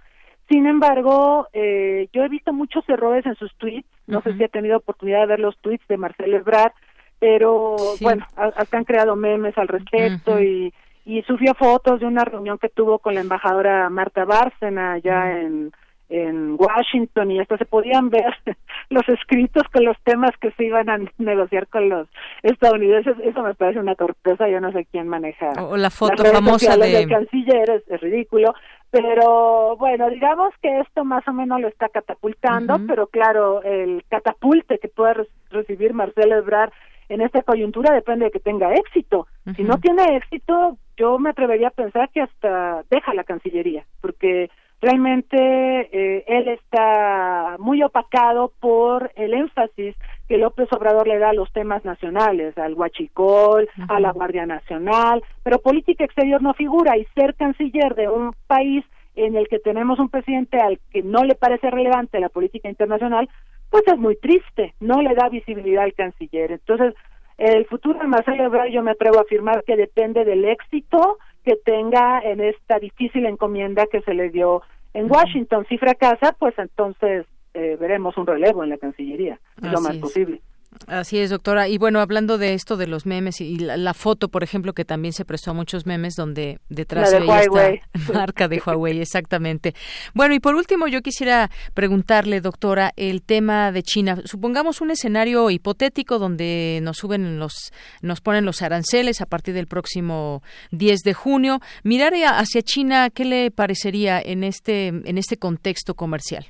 Sin embargo, eh, yo he visto muchos errores en sus tweets, no sé si ha tenido oportunidad de ver los tweets de Marcelo Ebrard, pero bueno, hasta han creado memes al respecto y y subió fotos de una reunión que tuvo con la embajadora Marta Bárcena allá en, en Washington y hasta se podían ver los escritos con los temas que se iban a negociar con los estadounidenses. Eso me parece una torpeza, yo no sé quién maneja. O la foto famosa de... canciller, es, ridículo. Pero bueno, digamos que esto más o menos lo está catapultando, pero claro, el catapulte que puede recibir Marcelo Ebrard en esta coyuntura depende de que tenga éxito. Si no tiene éxito, yo me atrevería a pensar que hasta deja la Cancillería, porque realmente eh, él está muy opacado por el énfasis que López Obrador le da a los temas nacionales, al huachicol, a la Guardia Nacional, pero política exterior no figura y ser canciller de un país en el que tenemos un presidente al que no le parece relevante la política internacional, pues es muy triste, no le da visibilidad al canciller. Entonces, el futuro de Marcelo Ebrard yo me atrevo a afirmar que depende del éxito que tenga en esta difícil encomienda que se le dio en Washington. Si fracasa, pues entonces eh, veremos un relevo en la Cancillería, lo más posible. Así es, doctora. Y bueno, hablando de esto de los memes y la, foto, por ejemplo, que también se prestó a muchos memes donde detrás de esta marca de Huawei, exactamente. Bueno, y por último, yo quisiera preguntarle, doctora, el tema de China. Supongamos un escenario hipotético donde nos suben los, nos ponen los aranceles a partir del próximo 10 de junio. Mirar hacia China, ¿qué le parecería en este, en este contexto comercial?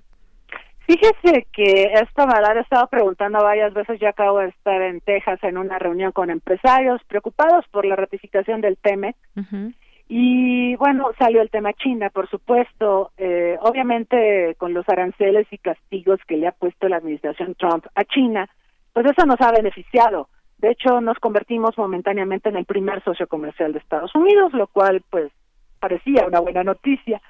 Fíjese que esta verdad he estado preguntando varias veces, ya acabo de estar en Texas en una reunión con empresarios preocupados por la ratificación del TEMEC Y bueno, salió el tema China, por supuesto, eh, obviamente con los aranceles y castigos que le ha puesto la administración Trump a China, pues eso nos ha beneficiado. De hecho, nos convertimos momentáneamente en el primer socio comercial de Estados Unidos, lo cual pues parecía una buena noticia.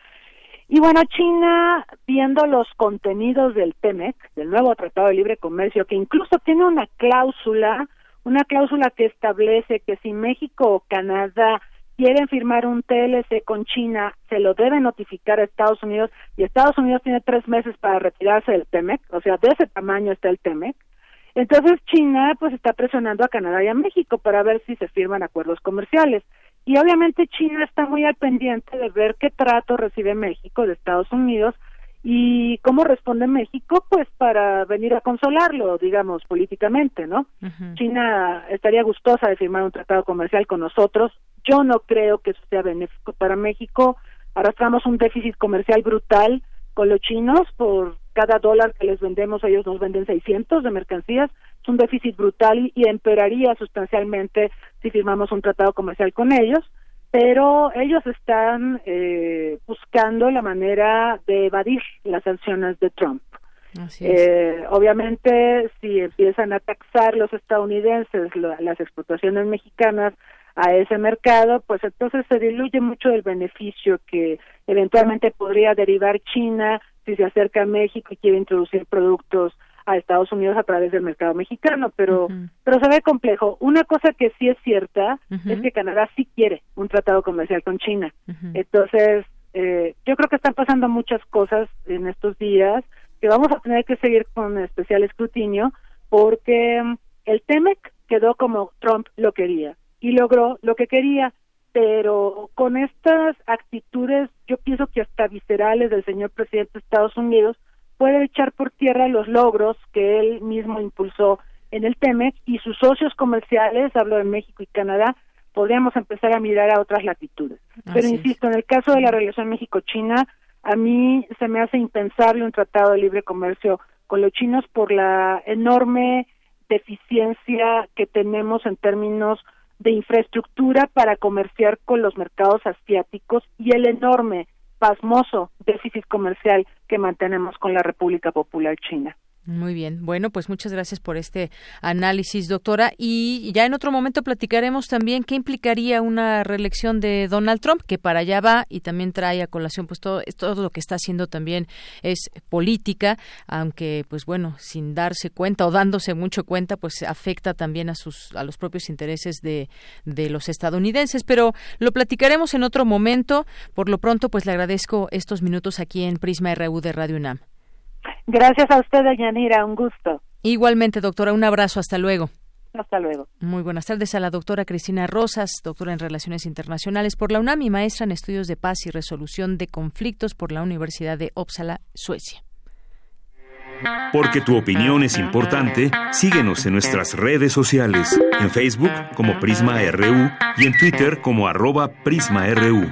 Y bueno, China, viendo los contenidos del TEMEC, del nuevo Tratado de Libre Comercio, que incluso tiene una cláusula, una cláusula que establece que si México o Canadá quieren firmar un TLC con China, se lo debe notificar a Estados Unidos y Estados Unidos tiene tres meses para retirarse del TEMEC, o sea, de ese tamaño está el TEMEC. Entonces China pues está presionando a Canadá y a México para ver si se firman acuerdos comerciales. Y obviamente China está muy al pendiente de ver qué trato recibe México de Estados Unidos y cómo responde México, pues para venir a consolarlo, digamos, políticamente, ¿no? China estaría gustosa de firmar un tratado comercial con nosotros. Yo no creo que eso sea benéfico para México. Arrastramos un déficit comercial brutal con los chinos por cada dólar que les vendemos, ellos nos venden 600 de mercancías. Un déficit brutal y empeoraría sustancialmente si firmamos un tratado comercial con ellos pero ellos están eh, buscando la manera de evadir las sanciones de Trump. Eh, obviamente, si empiezan a taxar los estadounidenses las exportaciones mexicanas a ese mercado, pues entonces se diluye mucho el beneficio que eventualmente podría derivar China si se acerca a México y quiere introducir productos a Estados Unidos a través del mercado mexicano, pero pero se ve complejo. Una cosa que sí es cierta es que Canadá sí quiere un tratado comercial con China. Entonces, eh, yo creo que están pasando muchas cosas en estos días que vamos a tener que seguir con especial escrutinio porque mm, el TEMEC quedó como Trump lo quería y logró lo que quería, pero con estas actitudes, yo pienso que hasta viscerales del señor presidente de Estados Unidos, puede echar por tierra los logros que él mismo impulsó en el TEMEC y sus socios comerciales, hablo de México y Canadá, podríamos empezar a mirar a otras latitudes. Pero insisto, en el caso de la relación México-China, a mí se me hace impensable un tratado de libre comercio con los chinos por la enorme deficiencia que tenemos en términos de infraestructura para comerciar con los mercados asiáticos y el enorme pasmoso déficit comercial que mantenemos con la República Popular China. Muy bien. Bueno, pues muchas gracias por este análisis, doctora. Y ya en otro momento platicaremos también qué implicaría una reelección de Donald Trump, que para allá va y también trae a colación pues todo, todo lo que está haciendo también es política, aunque pues bueno, sin darse cuenta o dándose mucho cuenta, pues afecta también a sus a los propios intereses de, de los estadounidenses. Pero lo platicaremos en otro momento. Por lo pronto, pues le agradezco estos minutos aquí en Prisma RU de Radio UNAM. Gracias a usted, Yanira, un gusto. Igualmente, doctora, un abrazo, hasta luego. Hasta luego. Muy buenas tardes a la doctora Cristina Rosas, doctora en Relaciones Internacionales por la UNAM y maestra en Estudios de Paz y Resolución de Conflictos por la Universidad de Uppsala, Suecia. Porque tu opinión es importante, síguenos en nuestras redes sociales, en Facebook como Prisma RU y en Twitter como arroba PrismaRU.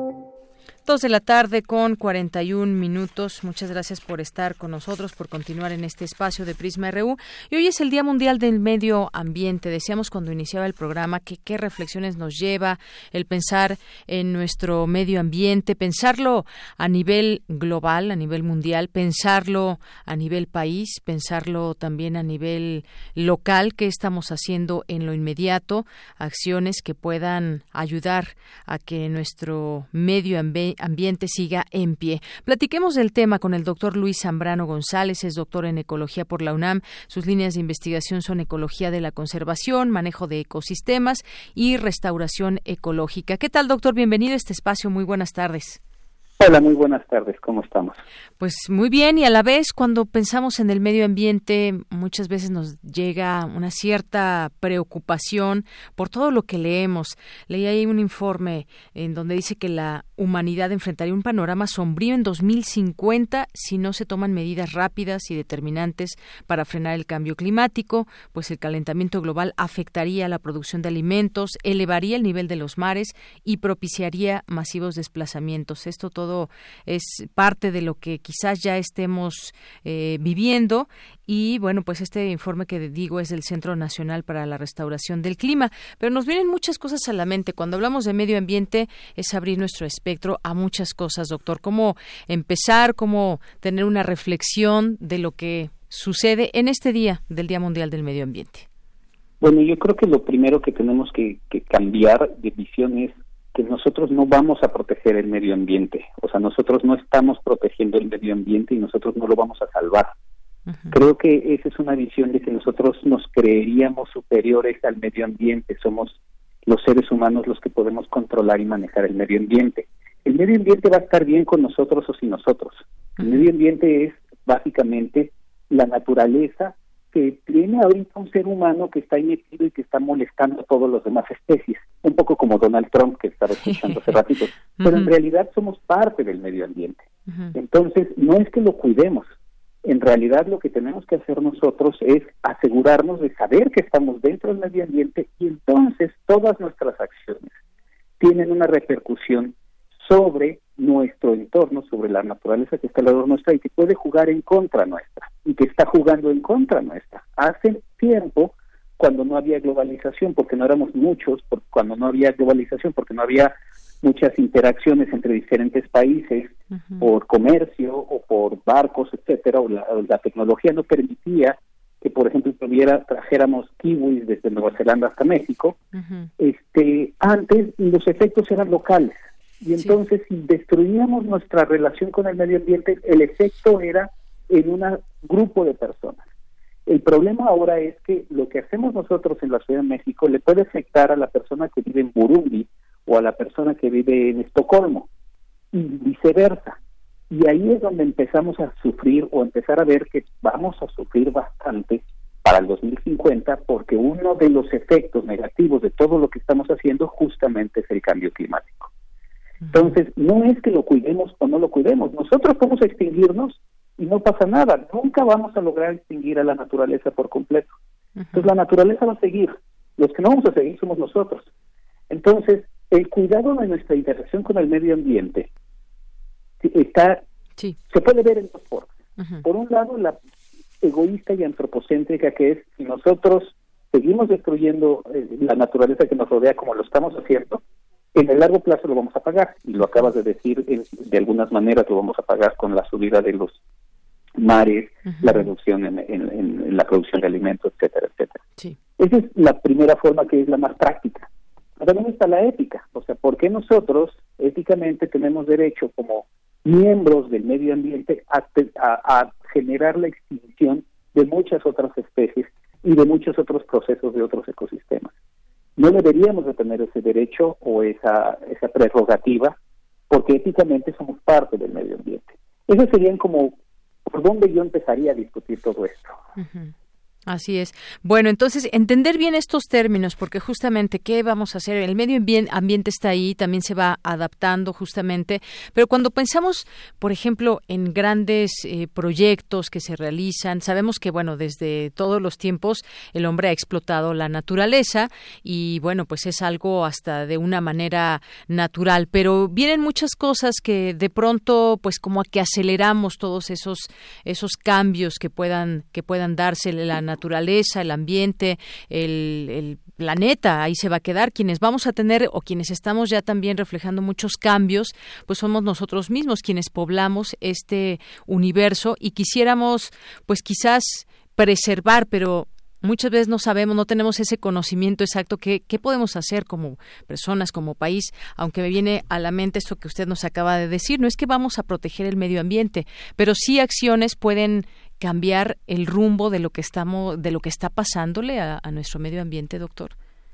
Dos de la tarde con 41 minutos. Muchas gracias por estar con nosotros, por continuar en este espacio de Prisma RU. Y hoy es el Día Mundial del Medio Ambiente. Decíamos cuando iniciaba el programa que qué reflexiones nos lleva el pensar en nuestro medio ambiente, pensarlo a nivel global, a nivel mundial, pensarlo a nivel país, pensarlo también a nivel local, qué estamos haciendo en lo inmediato, acciones que puedan ayudar a que nuestro medio ambiente ambiente siga en pie. Platiquemos del tema con el doctor Luis Zambrano González, es doctor en ecología por la UNAM. Sus líneas de investigación son ecología de la conservación, manejo de ecosistemas y restauración ecológica. ¿Qué tal, doctor? Bienvenido a este espacio. Muy buenas tardes. Hola, muy buenas tardes, ¿cómo estamos? Pues muy bien y a la vez cuando pensamos en el medio ambiente muchas veces nos llega una cierta preocupación por todo lo que leemos. Leí ahí un informe en donde dice que la humanidad enfrentaría un panorama sombrío en 2050 si no se toman medidas rápidas y determinantes para frenar el cambio climático, pues el calentamiento global afectaría la producción de alimentos, elevaría el nivel de los mares y propiciaría masivos desplazamientos. Esto todo es parte de lo que quizás ya estemos eh, viviendo y bueno, pues este informe que digo es del Centro Nacional para la Restauración del Clima, pero nos vienen muchas cosas a la mente. Cuando hablamos de medio ambiente es abrir nuestro espectro a muchas cosas, doctor. ¿Cómo empezar, cómo tener una reflexión de lo que sucede en este día del Día Mundial del Medio Ambiente? Bueno, yo creo que lo primero que tenemos que, cambiar de visión es que nosotros no vamos a proteger el medio ambiente, o sea, nosotros no estamos protegiendo el medio ambiente y nosotros no lo vamos a salvar. Creo que esa es una visión de que nosotros nos creeríamos superiores al medio ambiente, somos los seres humanos los que podemos controlar y manejar el medio ambiente. El medio ambiente va a estar bien con nosotros o sin nosotros. El medio ambiente es básicamente la naturaleza que tiene ahorita un ser humano que está metido y que está molestando a todas las demás especies, un poco como Donald Trump que estaba escuchando hace ratito, pero en realidad somos parte del medio ambiente. Entonces, no es que lo cuidemos, en realidad lo que tenemos que hacer nosotros es asegurarnos de saber que estamos dentro del medio ambiente y entonces todas nuestras acciones tienen una repercusión sobre nuestro entorno, sobre la naturaleza que está alrededor nuestra y que puede jugar en contra nuestra y que está jugando en contra nuestra. Hace tiempo, cuando no había globalización, porque no éramos muchos, cuando no había globalización, porque no había muchas interacciones entre diferentes países por comercio o por barcos, etcétera, o la, tecnología no permitía que, por ejemplo, tuviera, trajéramos kiwis desde Nueva Zelanda hasta México, este, antes los efectos eran locales. Y entonces, si destruíamos nuestra relación con el medio ambiente, el efecto era en un grupo de personas. El problema ahora es que lo que hacemos nosotros en la Ciudad de México le puede afectar a la persona que vive en Burundi o a la persona que vive en Estocolmo y viceversa. Y ahí es donde empezamos a sufrir o empezar a ver que vamos a sufrir bastante para el 2050 porque uno de los efectos negativos de todo lo que estamos haciendo justamente es el cambio climático. Entonces, no es que lo cuidemos o no lo cuidemos, nosotros a extinguirnos y no pasa nada, nunca vamos a lograr extinguir a la naturaleza por completo. Entonces, la naturaleza va a seguir, los que no vamos a seguir somos nosotros. Entonces, el cuidado de nuestra interacción con el medio ambiente está se puede ver en dos formas. Por un lado, la egoísta y antropocéntrica que es si nosotros seguimos destruyendo eh, la naturaleza que nos rodea como lo estamos haciendo, en el largo plazo lo vamos a pagar, y lo acabas de decir, de algunas maneras lo vamos a pagar con la subida de los mares, la reducción en, la producción de alimentos, etcétera, etcétera. Esa es la primera forma que es la más práctica. también está la ética, o sea, ¿por qué nosotros éticamente tenemos derecho como miembros del medio ambiente a, a generar la extinción de muchas otras especies y de muchos otros procesos de otros ecosistemas? No deberíamos de tener ese derecho o esa, esa prerrogativa porque éticamente somos parte del medio ambiente. Eso serían como por dónde yo empezaría a discutir todo esto. Así es. Bueno, entonces entender bien estos términos, porque justamente qué vamos a hacer, el medio ambiente está ahí, también se va adaptando justamente, pero cuando pensamos, por ejemplo, en grandes eh, proyectos que se realizan, sabemos que, bueno, desde todos los tiempos el hombre ha explotado la naturaleza y, bueno, pues es algo hasta de una manera natural, pero vienen muchas cosas que de pronto, pues como que aceleramos todos esos, esos cambios que puedan, que puedan darse la naturaleza el ambiente, el, planeta, ahí se va a quedar. Quienes vamos a tener o quienes estamos ya también reflejando muchos cambios, pues somos nosotros mismos quienes poblamos este universo y quisiéramos, pues quizás preservar, pero muchas veces no sabemos, no tenemos ese conocimiento exacto qué, qué podemos hacer como personas, como país, aunque me viene a la mente esto que usted nos acaba de decir, no es que vamos a proteger el medio ambiente, pero sí acciones pueden cambiar el rumbo de lo que estamos, de lo que está pasándole a, nuestro medio ambiente, doctor?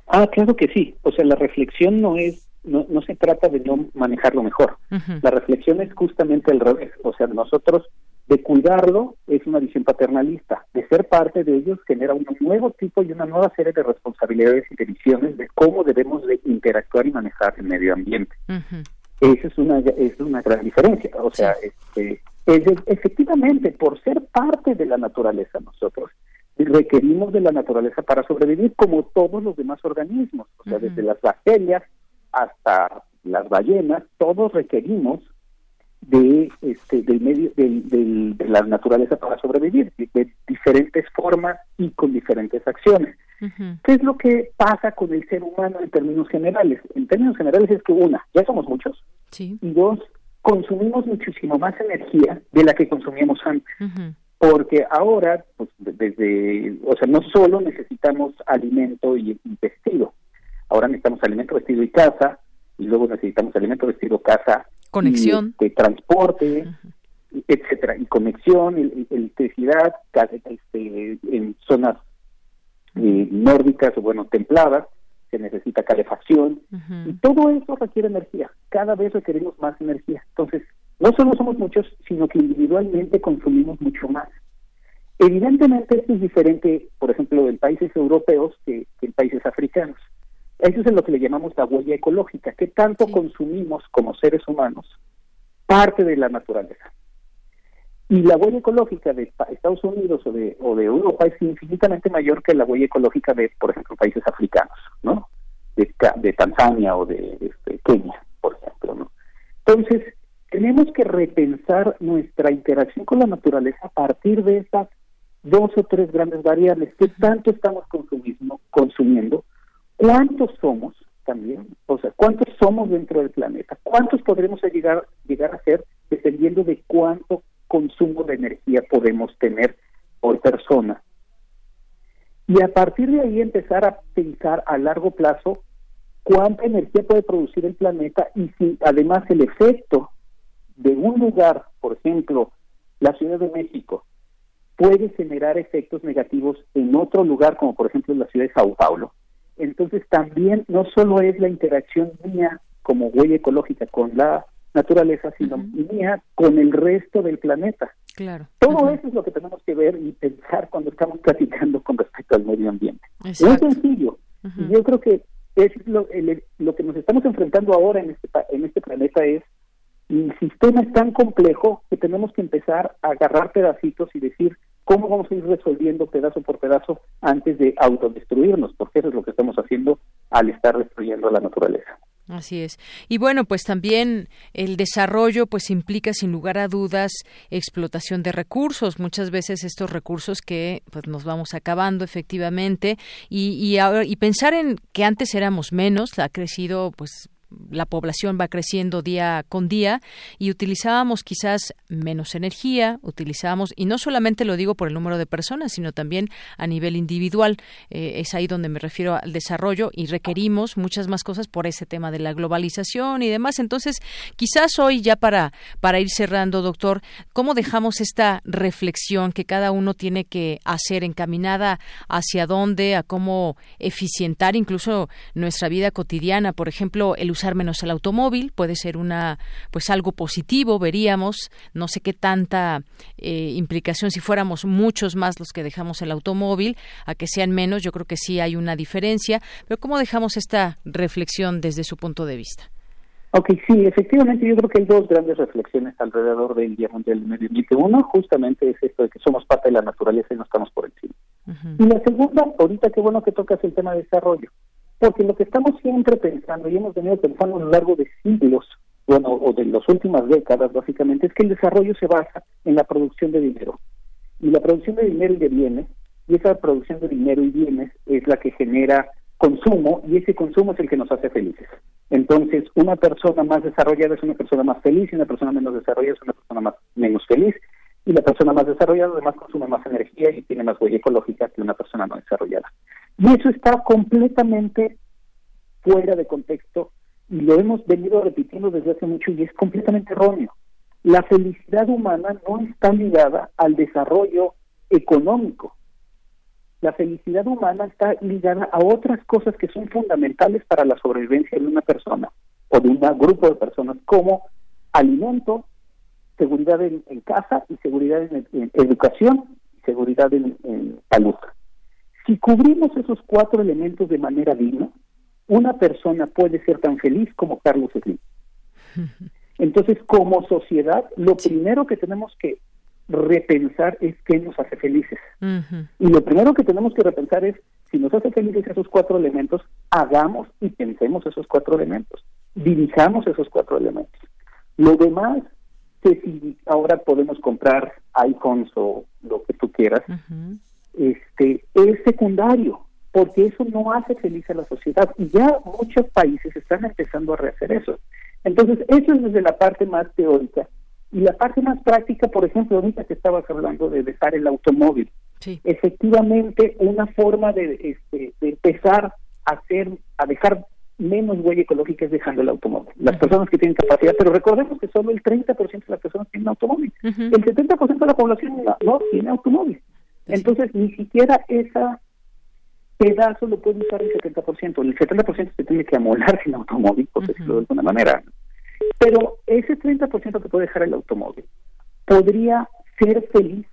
Ah, claro que sí. O sea, la reflexión no es, no, no se trata de no manejarlo mejor. La reflexión es justamente al revés. O sea, nosotros de cuidarlo es una visión paternalista. De ser parte de ellos genera un nuevo tipo y una nueva serie de responsabilidades y de visiones de cómo debemos de interactuar y manejar el medio ambiente. Esa es una, es una gran diferencia. O sea, este, efectivamente, por ser parte de la naturaleza nosotros, requerimos de la naturaleza para sobrevivir como todos los demás organismos, o sea, desde las bacterias hasta las ballenas, todos requerimos de este del medio del, de la naturaleza para sobrevivir de, diferentes formas y con diferentes acciones. Qué es lo que pasa con el ser humano en términos generales en términos generales es que una ya somos muchos. Y dos consumimos muchísimo más energía de la que consumíamos antes. Porque ahora pues desde o sea no solo necesitamos alimento y, vestido. Ahora necesitamos alimento vestido y casa y luego necesitamos alimento vestido casa conexión. de este, transporte etcétera y conexión electricidad este, en zonas eh, nórdicas o bueno templadas se necesita calefacción y todo eso requiere energía. Cada vez requerimos más energía. Entonces no solo somos muchos sino que individualmente consumimos mucho más. Evidentemente esto es diferente por ejemplo en países europeos que en países africanos. Eso es lo que le llamamos la huella ecológica, que tanto consumimos como seres humanos parte de la naturaleza. Y la huella ecológica de Estados Unidos o de, o de Europa es infinitamente mayor que la huella ecológica de, por ejemplo, países africanos, ¿no? De, de Tanzania o de este, Kenia, por ejemplo, ¿no? Entonces, tenemos que repensar nuestra interacción con la naturaleza a partir de estas dos o tres grandes variables. ¿Qué tanto estamos consumiendo, consumiendo cuántos somos también, o sea, cuántos somos dentro del planeta, cuántos podremos llegar, llegar a ser dependiendo de cuánto consumo de energía podemos tener por persona. Y a partir de ahí empezar a pensar a largo plazo cuánta energía puede producir el planeta y si además el efecto de un lugar, por ejemplo, la Ciudad de México, puede generar efectos negativos en otro lugar, como por ejemplo la ciudad de Sao Paulo, entonces también no solo es la interacción mía como huella ecológica con la naturaleza, sino mía con el resto del planeta. Claro. Todo eso es lo que tenemos que ver y pensar cuando estamos platicando con respecto al medio ambiente. Es Muy sencillo. Y yo creo que es lo, lo que nos estamos enfrentando ahora en este, en este planeta es el sistema es tan complejo que tenemos que empezar a agarrar pedacitos y decir, cómo vamos a ir resolviendo pedazo por pedazo antes de autodestruirnos, porque eso es lo que estamos haciendo al estar destruyendo la naturaleza. Así es. Y bueno, pues también el desarrollo pues implica sin lugar a dudas explotación de recursos, muchas veces estos recursos que pues nos vamos acabando efectivamente y y, y pensar en que antes éramos menos, ha crecido pues la población va creciendo día con día y utilizábamos quizás menos energía, utilizábamos, y no solamente lo digo por el número de personas, sino también a nivel individual. Eh, es ahí donde me refiero al desarrollo y requerimos muchas más cosas por ese tema de la globalización y demás. Entonces, quizás hoy ya para, para ir cerrando, doctor, ¿cómo dejamos esta reflexión que cada uno tiene que hacer encaminada hacia dónde, a cómo eficientar incluso nuestra vida cotidiana? Por ejemplo, el usar menos el automóvil puede ser una pues algo positivo veríamos no sé qué tanta eh, implicación si fuéramos muchos más los que dejamos el automóvil a que sean menos yo creo que sí hay una diferencia pero cómo dejamos esta reflexión desde su punto de vista Ok, sí, efectivamente yo creo que hay dos grandes reflexiones alrededor del Día Mundial del Medio Ambiente. Uno justamente es esto de que somos parte de la naturaleza y no estamos por encima. Y la segunda, ahorita qué bueno que tocas el tema de desarrollo. Porque lo que estamos siempre pensando, y hemos venido pensando a lo largo de siglos, bueno, o de las últimas décadas básicamente, es que el desarrollo se basa en la producción de dinero. Y la producción de dinero y de bienes, y esa producción de dinero y bienes es la que genera consumo, y ese consumo es el que nos hace felices. Entonces, una persona más desarrollada es una persona más feliz, y una persona menos desarrollada es una persona más menos feliz, y la persona más desarrollada además consume más energía y tiene más huella ecológica que una persona no desarrollada. Y eso está completamente fuera de contexto y lo hemos venido repitiendo desde hace mucho y es completamente erróneo. La felicidad humana no está ligada al desarrollo económico. La felicidad humana está ligada a otras cosas que son fundamentales para la sobrevivencia de una persona o de un grupo de personas como alimento, seguridad en, casa y seguridad en, educación y seguridad en salud. Si cubrimos esos cuatro elementos de manera digna, una persona puede ser tan feliz como Carlos Slim. Entonces, como sociedad, lo primero que tenemos que repensar es qué nos hace felices. Y lo primero que tenemos que repensar es, si nos hace felices esos cuatro elementos, hagamos y pensemos esos cuatro elementos, dirijamos esos cuatro elementos. Lo demás que si ahora podemos comprar iPhones o lo que tú quieras, este es secundario, porque eso no hace feliz a la sociedad. Y ya muchos países están empezando a rehacer eso. Entonces, eso es desde la parte más teórica. Y la parte más práctica, por ejemplo, ahorita que estabas hablando de dejar el automóvil. Efectivamente, una forma de, este, de empezar a hacer, a dejar menos huella ecológica es dejando el automóvil. Las personas que tienen capacidad, pero recordemos que solo el 30% de las personas tienen automóvil. El 70% de la población no, tiene automóvil. Entonces, ni siquiera esa pedazo lo puede usar el 70%. El 70% se tiene que amolar sin automóvil, por decirlo de alguna manera. Pero ese 30% que puede dejar el automóvil podría ser feliz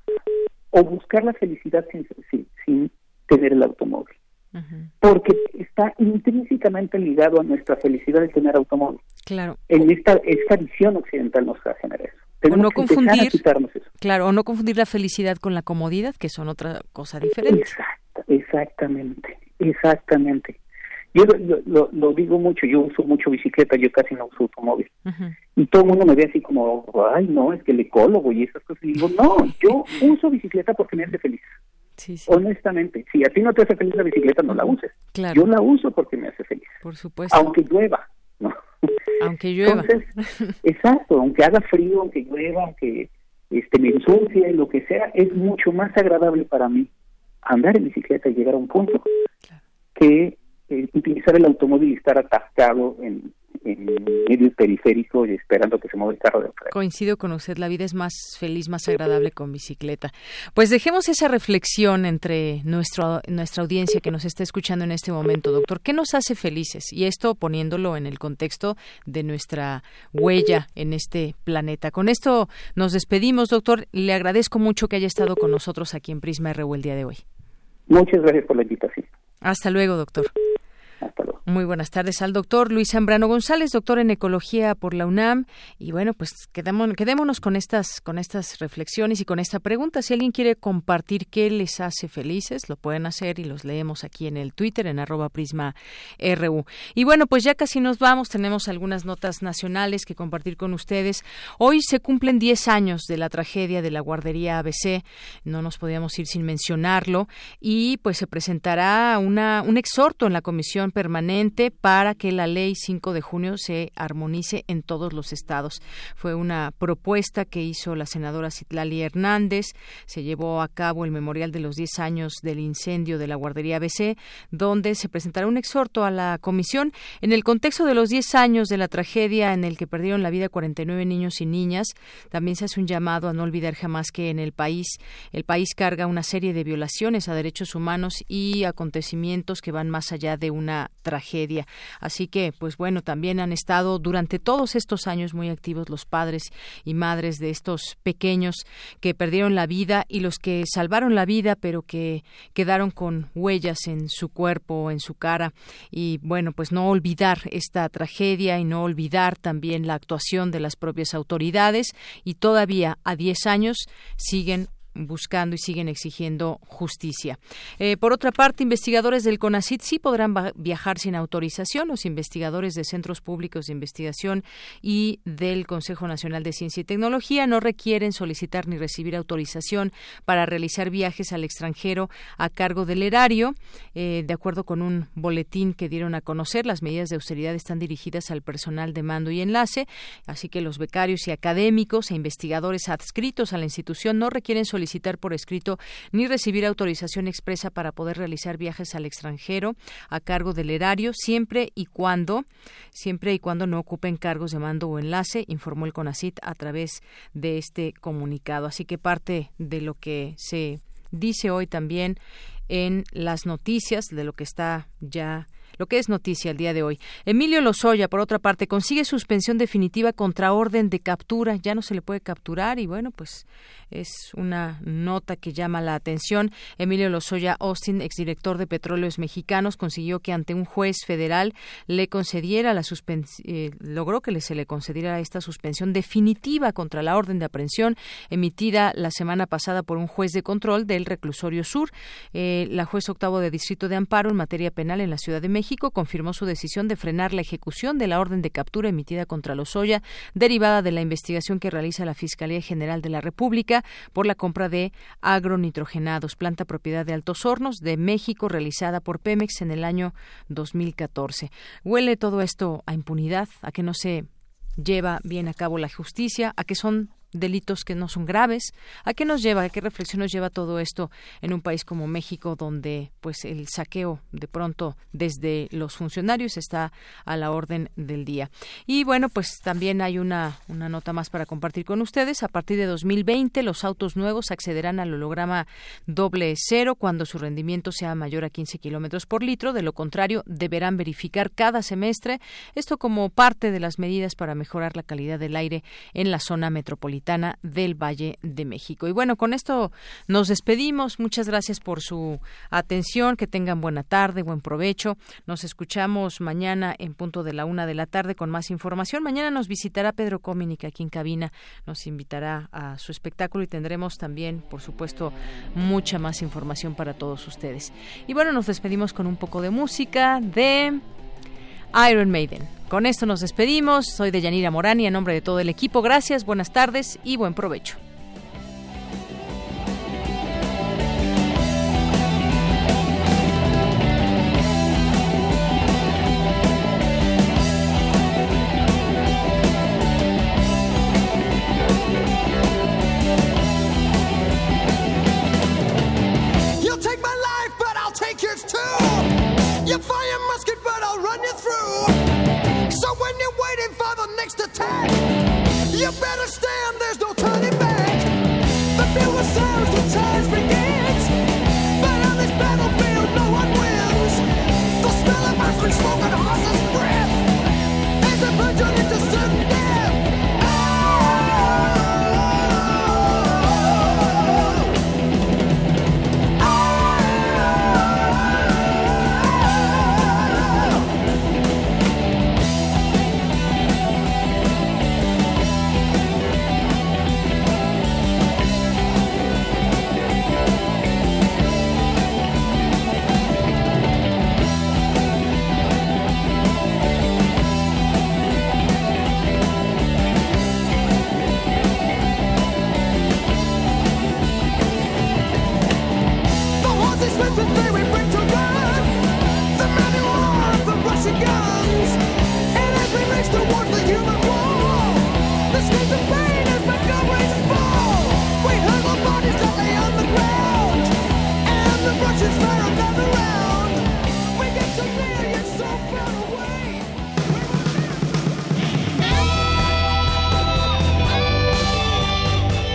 o buscar la felicidad sin, sin tener el automóvil porque está intrínsecamente ligado a nuestra felicidad de tener automóvil. Claro. En esta, esta visión occidental nos va a generar eso. Tenemos no que confundir, quitarnos eso. Claro, o no confundir la felicidad con la comodidad, que son otra cosa diferente. exactamente, exactamente. Yo lo, lo, digo mucho, yo uso mucho bicicleta, yo casi no uso automóvil. Y todo el mundo me ve así como, ay, no, es que el ecólogo y esas cosas. Y digo, no, yo uso bicicleta porque me hace feliz. Honestamente, si a ti no te hace feliz la bicicleta, no la uses. Yo la uso porque me hace feliz. Por supuesto. Aunque llueva, ¿no? Aunque llueva. Entonces, exacto, aunque haga frío, aunque llueva, aunque este, me ensucie, lo que sea, es mucho más agradable para mí andar en bicicleta y llegar a un punto que eh, utilizar el automóvil y estar atascado en, en medio periférico y esperando que se mueva el carro de. Coincido con usted, la vida es más feliz, más agradable con bicicleta. Pues dejemos esa reflexión entre nuestro, nuestra audiencia que nos está escuchando en este momento, doctor. ¿Qué nos hace felices? Y esto poniéndolo en el contexto de nuestra huella en este planeta. Con esto nos despedimos, doctor. Le agradezco mucho que haya estado con nosotros aquí en Prisma RU el día de hoy. Muchas gracias por la invitación. Hasta luego, doctor. Muy buenas tardes al doctor Luis Zambrano González, doctor en ecología por la UNAM. Y bueno, pues quedémonos, con estas, con estas reflexiones y con esta pregunta. Si alguien quiere compartir qué les hace felices, lo pueden hacer y los leemos aquí en el Twitter, en arroba prisma RU. Y bueno, pues ya casi nos vamos. Tenemos algunas notas nacionales que compartir con ustedes. Hoy se cumplen 10 años de la tragedia de la guardería ABC. No nos podíamos ir sin mencionarlo. Y pues se presentará una, un exhorto en la Comisión Permanente para que la ley 5 de junio se armonice en todos los estados. Fue una propuesta que hizo la senadora Citlali Hernández. Se llevó a cabo el memorial de los 10 años del incendio de la guardería ABC, donde se presentará un exhorto a la comisión en el contexto de los 10 años de la tragedia en el que perdieron la vida 49 niños y niñas. También se hace un llamado a no olvidar jamás que en el país el país carga una serie de violaciones a derechos humanos y acontecimientos que van más allá de una tragedia Así que, pues bueno, también han estado durante todos estos años muy activos los padres y madres de estos pequeños que perdieron la vida y los que salvaron la vida, pero que quedaron con huellas en su cuerpo, en su cara. Y bueno, pues no olvidar esta tragedia y no olvidar también la actuación de las propias autoridades y todavía a 10 años siguen buscando y siguen exigiendo justicia. Eh, por otra parte, investigadores del CONACIT sí podrán viajar sin autorización. Los investigadores de centros públicos de investigación y del Consejo Nacional de Ciencia y Tecnología no requieren solicitar ni recibir autorización para realizar viajes al extranjero a cargo del erario. Eh, de acuerdo con un boletín que dieron a conocer, las medidas de austeridad están dirigidas al personal de mando y enlace, así que los becarios y académicos e investigadores adscritos a la institución no requieren solicitar por escrito ni recibir autorización expresa para poder realizar viajes al extranjero a cargo del erario siempre y cuando siempre y cuando no ocupen cargos de mando o enlace, informó el CONACIT a través de este comunicado. Así que parte de lo que se dice hoy también en las noticias de lo que está ya lo que es noticia el día de hoy. Emilio Lozoya, por otra parte, consigue suspensión definitiva contra orden de captura. Ya no se le puede capturar y bueno, pues es una nota que llama la atención. Emilio Lozoya Austin, exdirector de Petróleos Mexicanos, consiguió que ante un juez federal le concediera la eh, logró que se le concediera esta suspensión definitiva contra la orden de aprehensión emitida la semana pasada por un juez de control del reclusorio sur. Eh, la juez octavo de distrito de amparo en materia penal en la Ciudad de México México confirmó su decisión de frenar la ejecución de la orden de captura emitida contra Lozoya, derivada de la investigación que realiza la Fiscalía General de la República por la compra de agronitrogenados, planta propiedad de Altos Hornos de México realizada por Pemex en el año 2014. Huele todo esto a impunidad, a que no se lleva bien a cabo la justicia, a que son delitos que no son graves. ¿A qué nos lleva? ¿A qué reflexión nos lleva todo esto en un país como México, donde pues el saqueo de pronto desde los funcionarios está a la orden del día? Y bueno, pues también hay una, una nota más para compartir con ustedes. A partir de 2020, los autos nuevos accederán al holograma doble cero cuando su rendimiento sea mayor a 15 kilómetros por litro. De lo contrario, deberán verificar cada semestre esto como parte de las medidas para mejorar la calidad del aire en la zona metropolitana del Valle de México. Y bueno, con esto nos despedimos. Muchas gracias por su atención. Que tengan buena tarde, buen provecho. Nos escuchamos mañana en punto de la una de la tarde con más información. Mañana nos visitará Pedro Cominic aquí en cabina. Nos invitará a su espectáculo y tendremos también, por supuesto, mucha más información para todos ustedes. Y bueno, nos despedimos con un poco de música de Iron Maiden. Con esto nos despedimos. Soy de Yanira Morán en nombre de todo el equipo, gracias, buenas tardes y buen provecho. Next attack. You better stand, there's no turning back. The bugle sounds, the charge begins. But on this battlefield, no one wins. The smell of ice cream smoke and horses' breath. As a virgin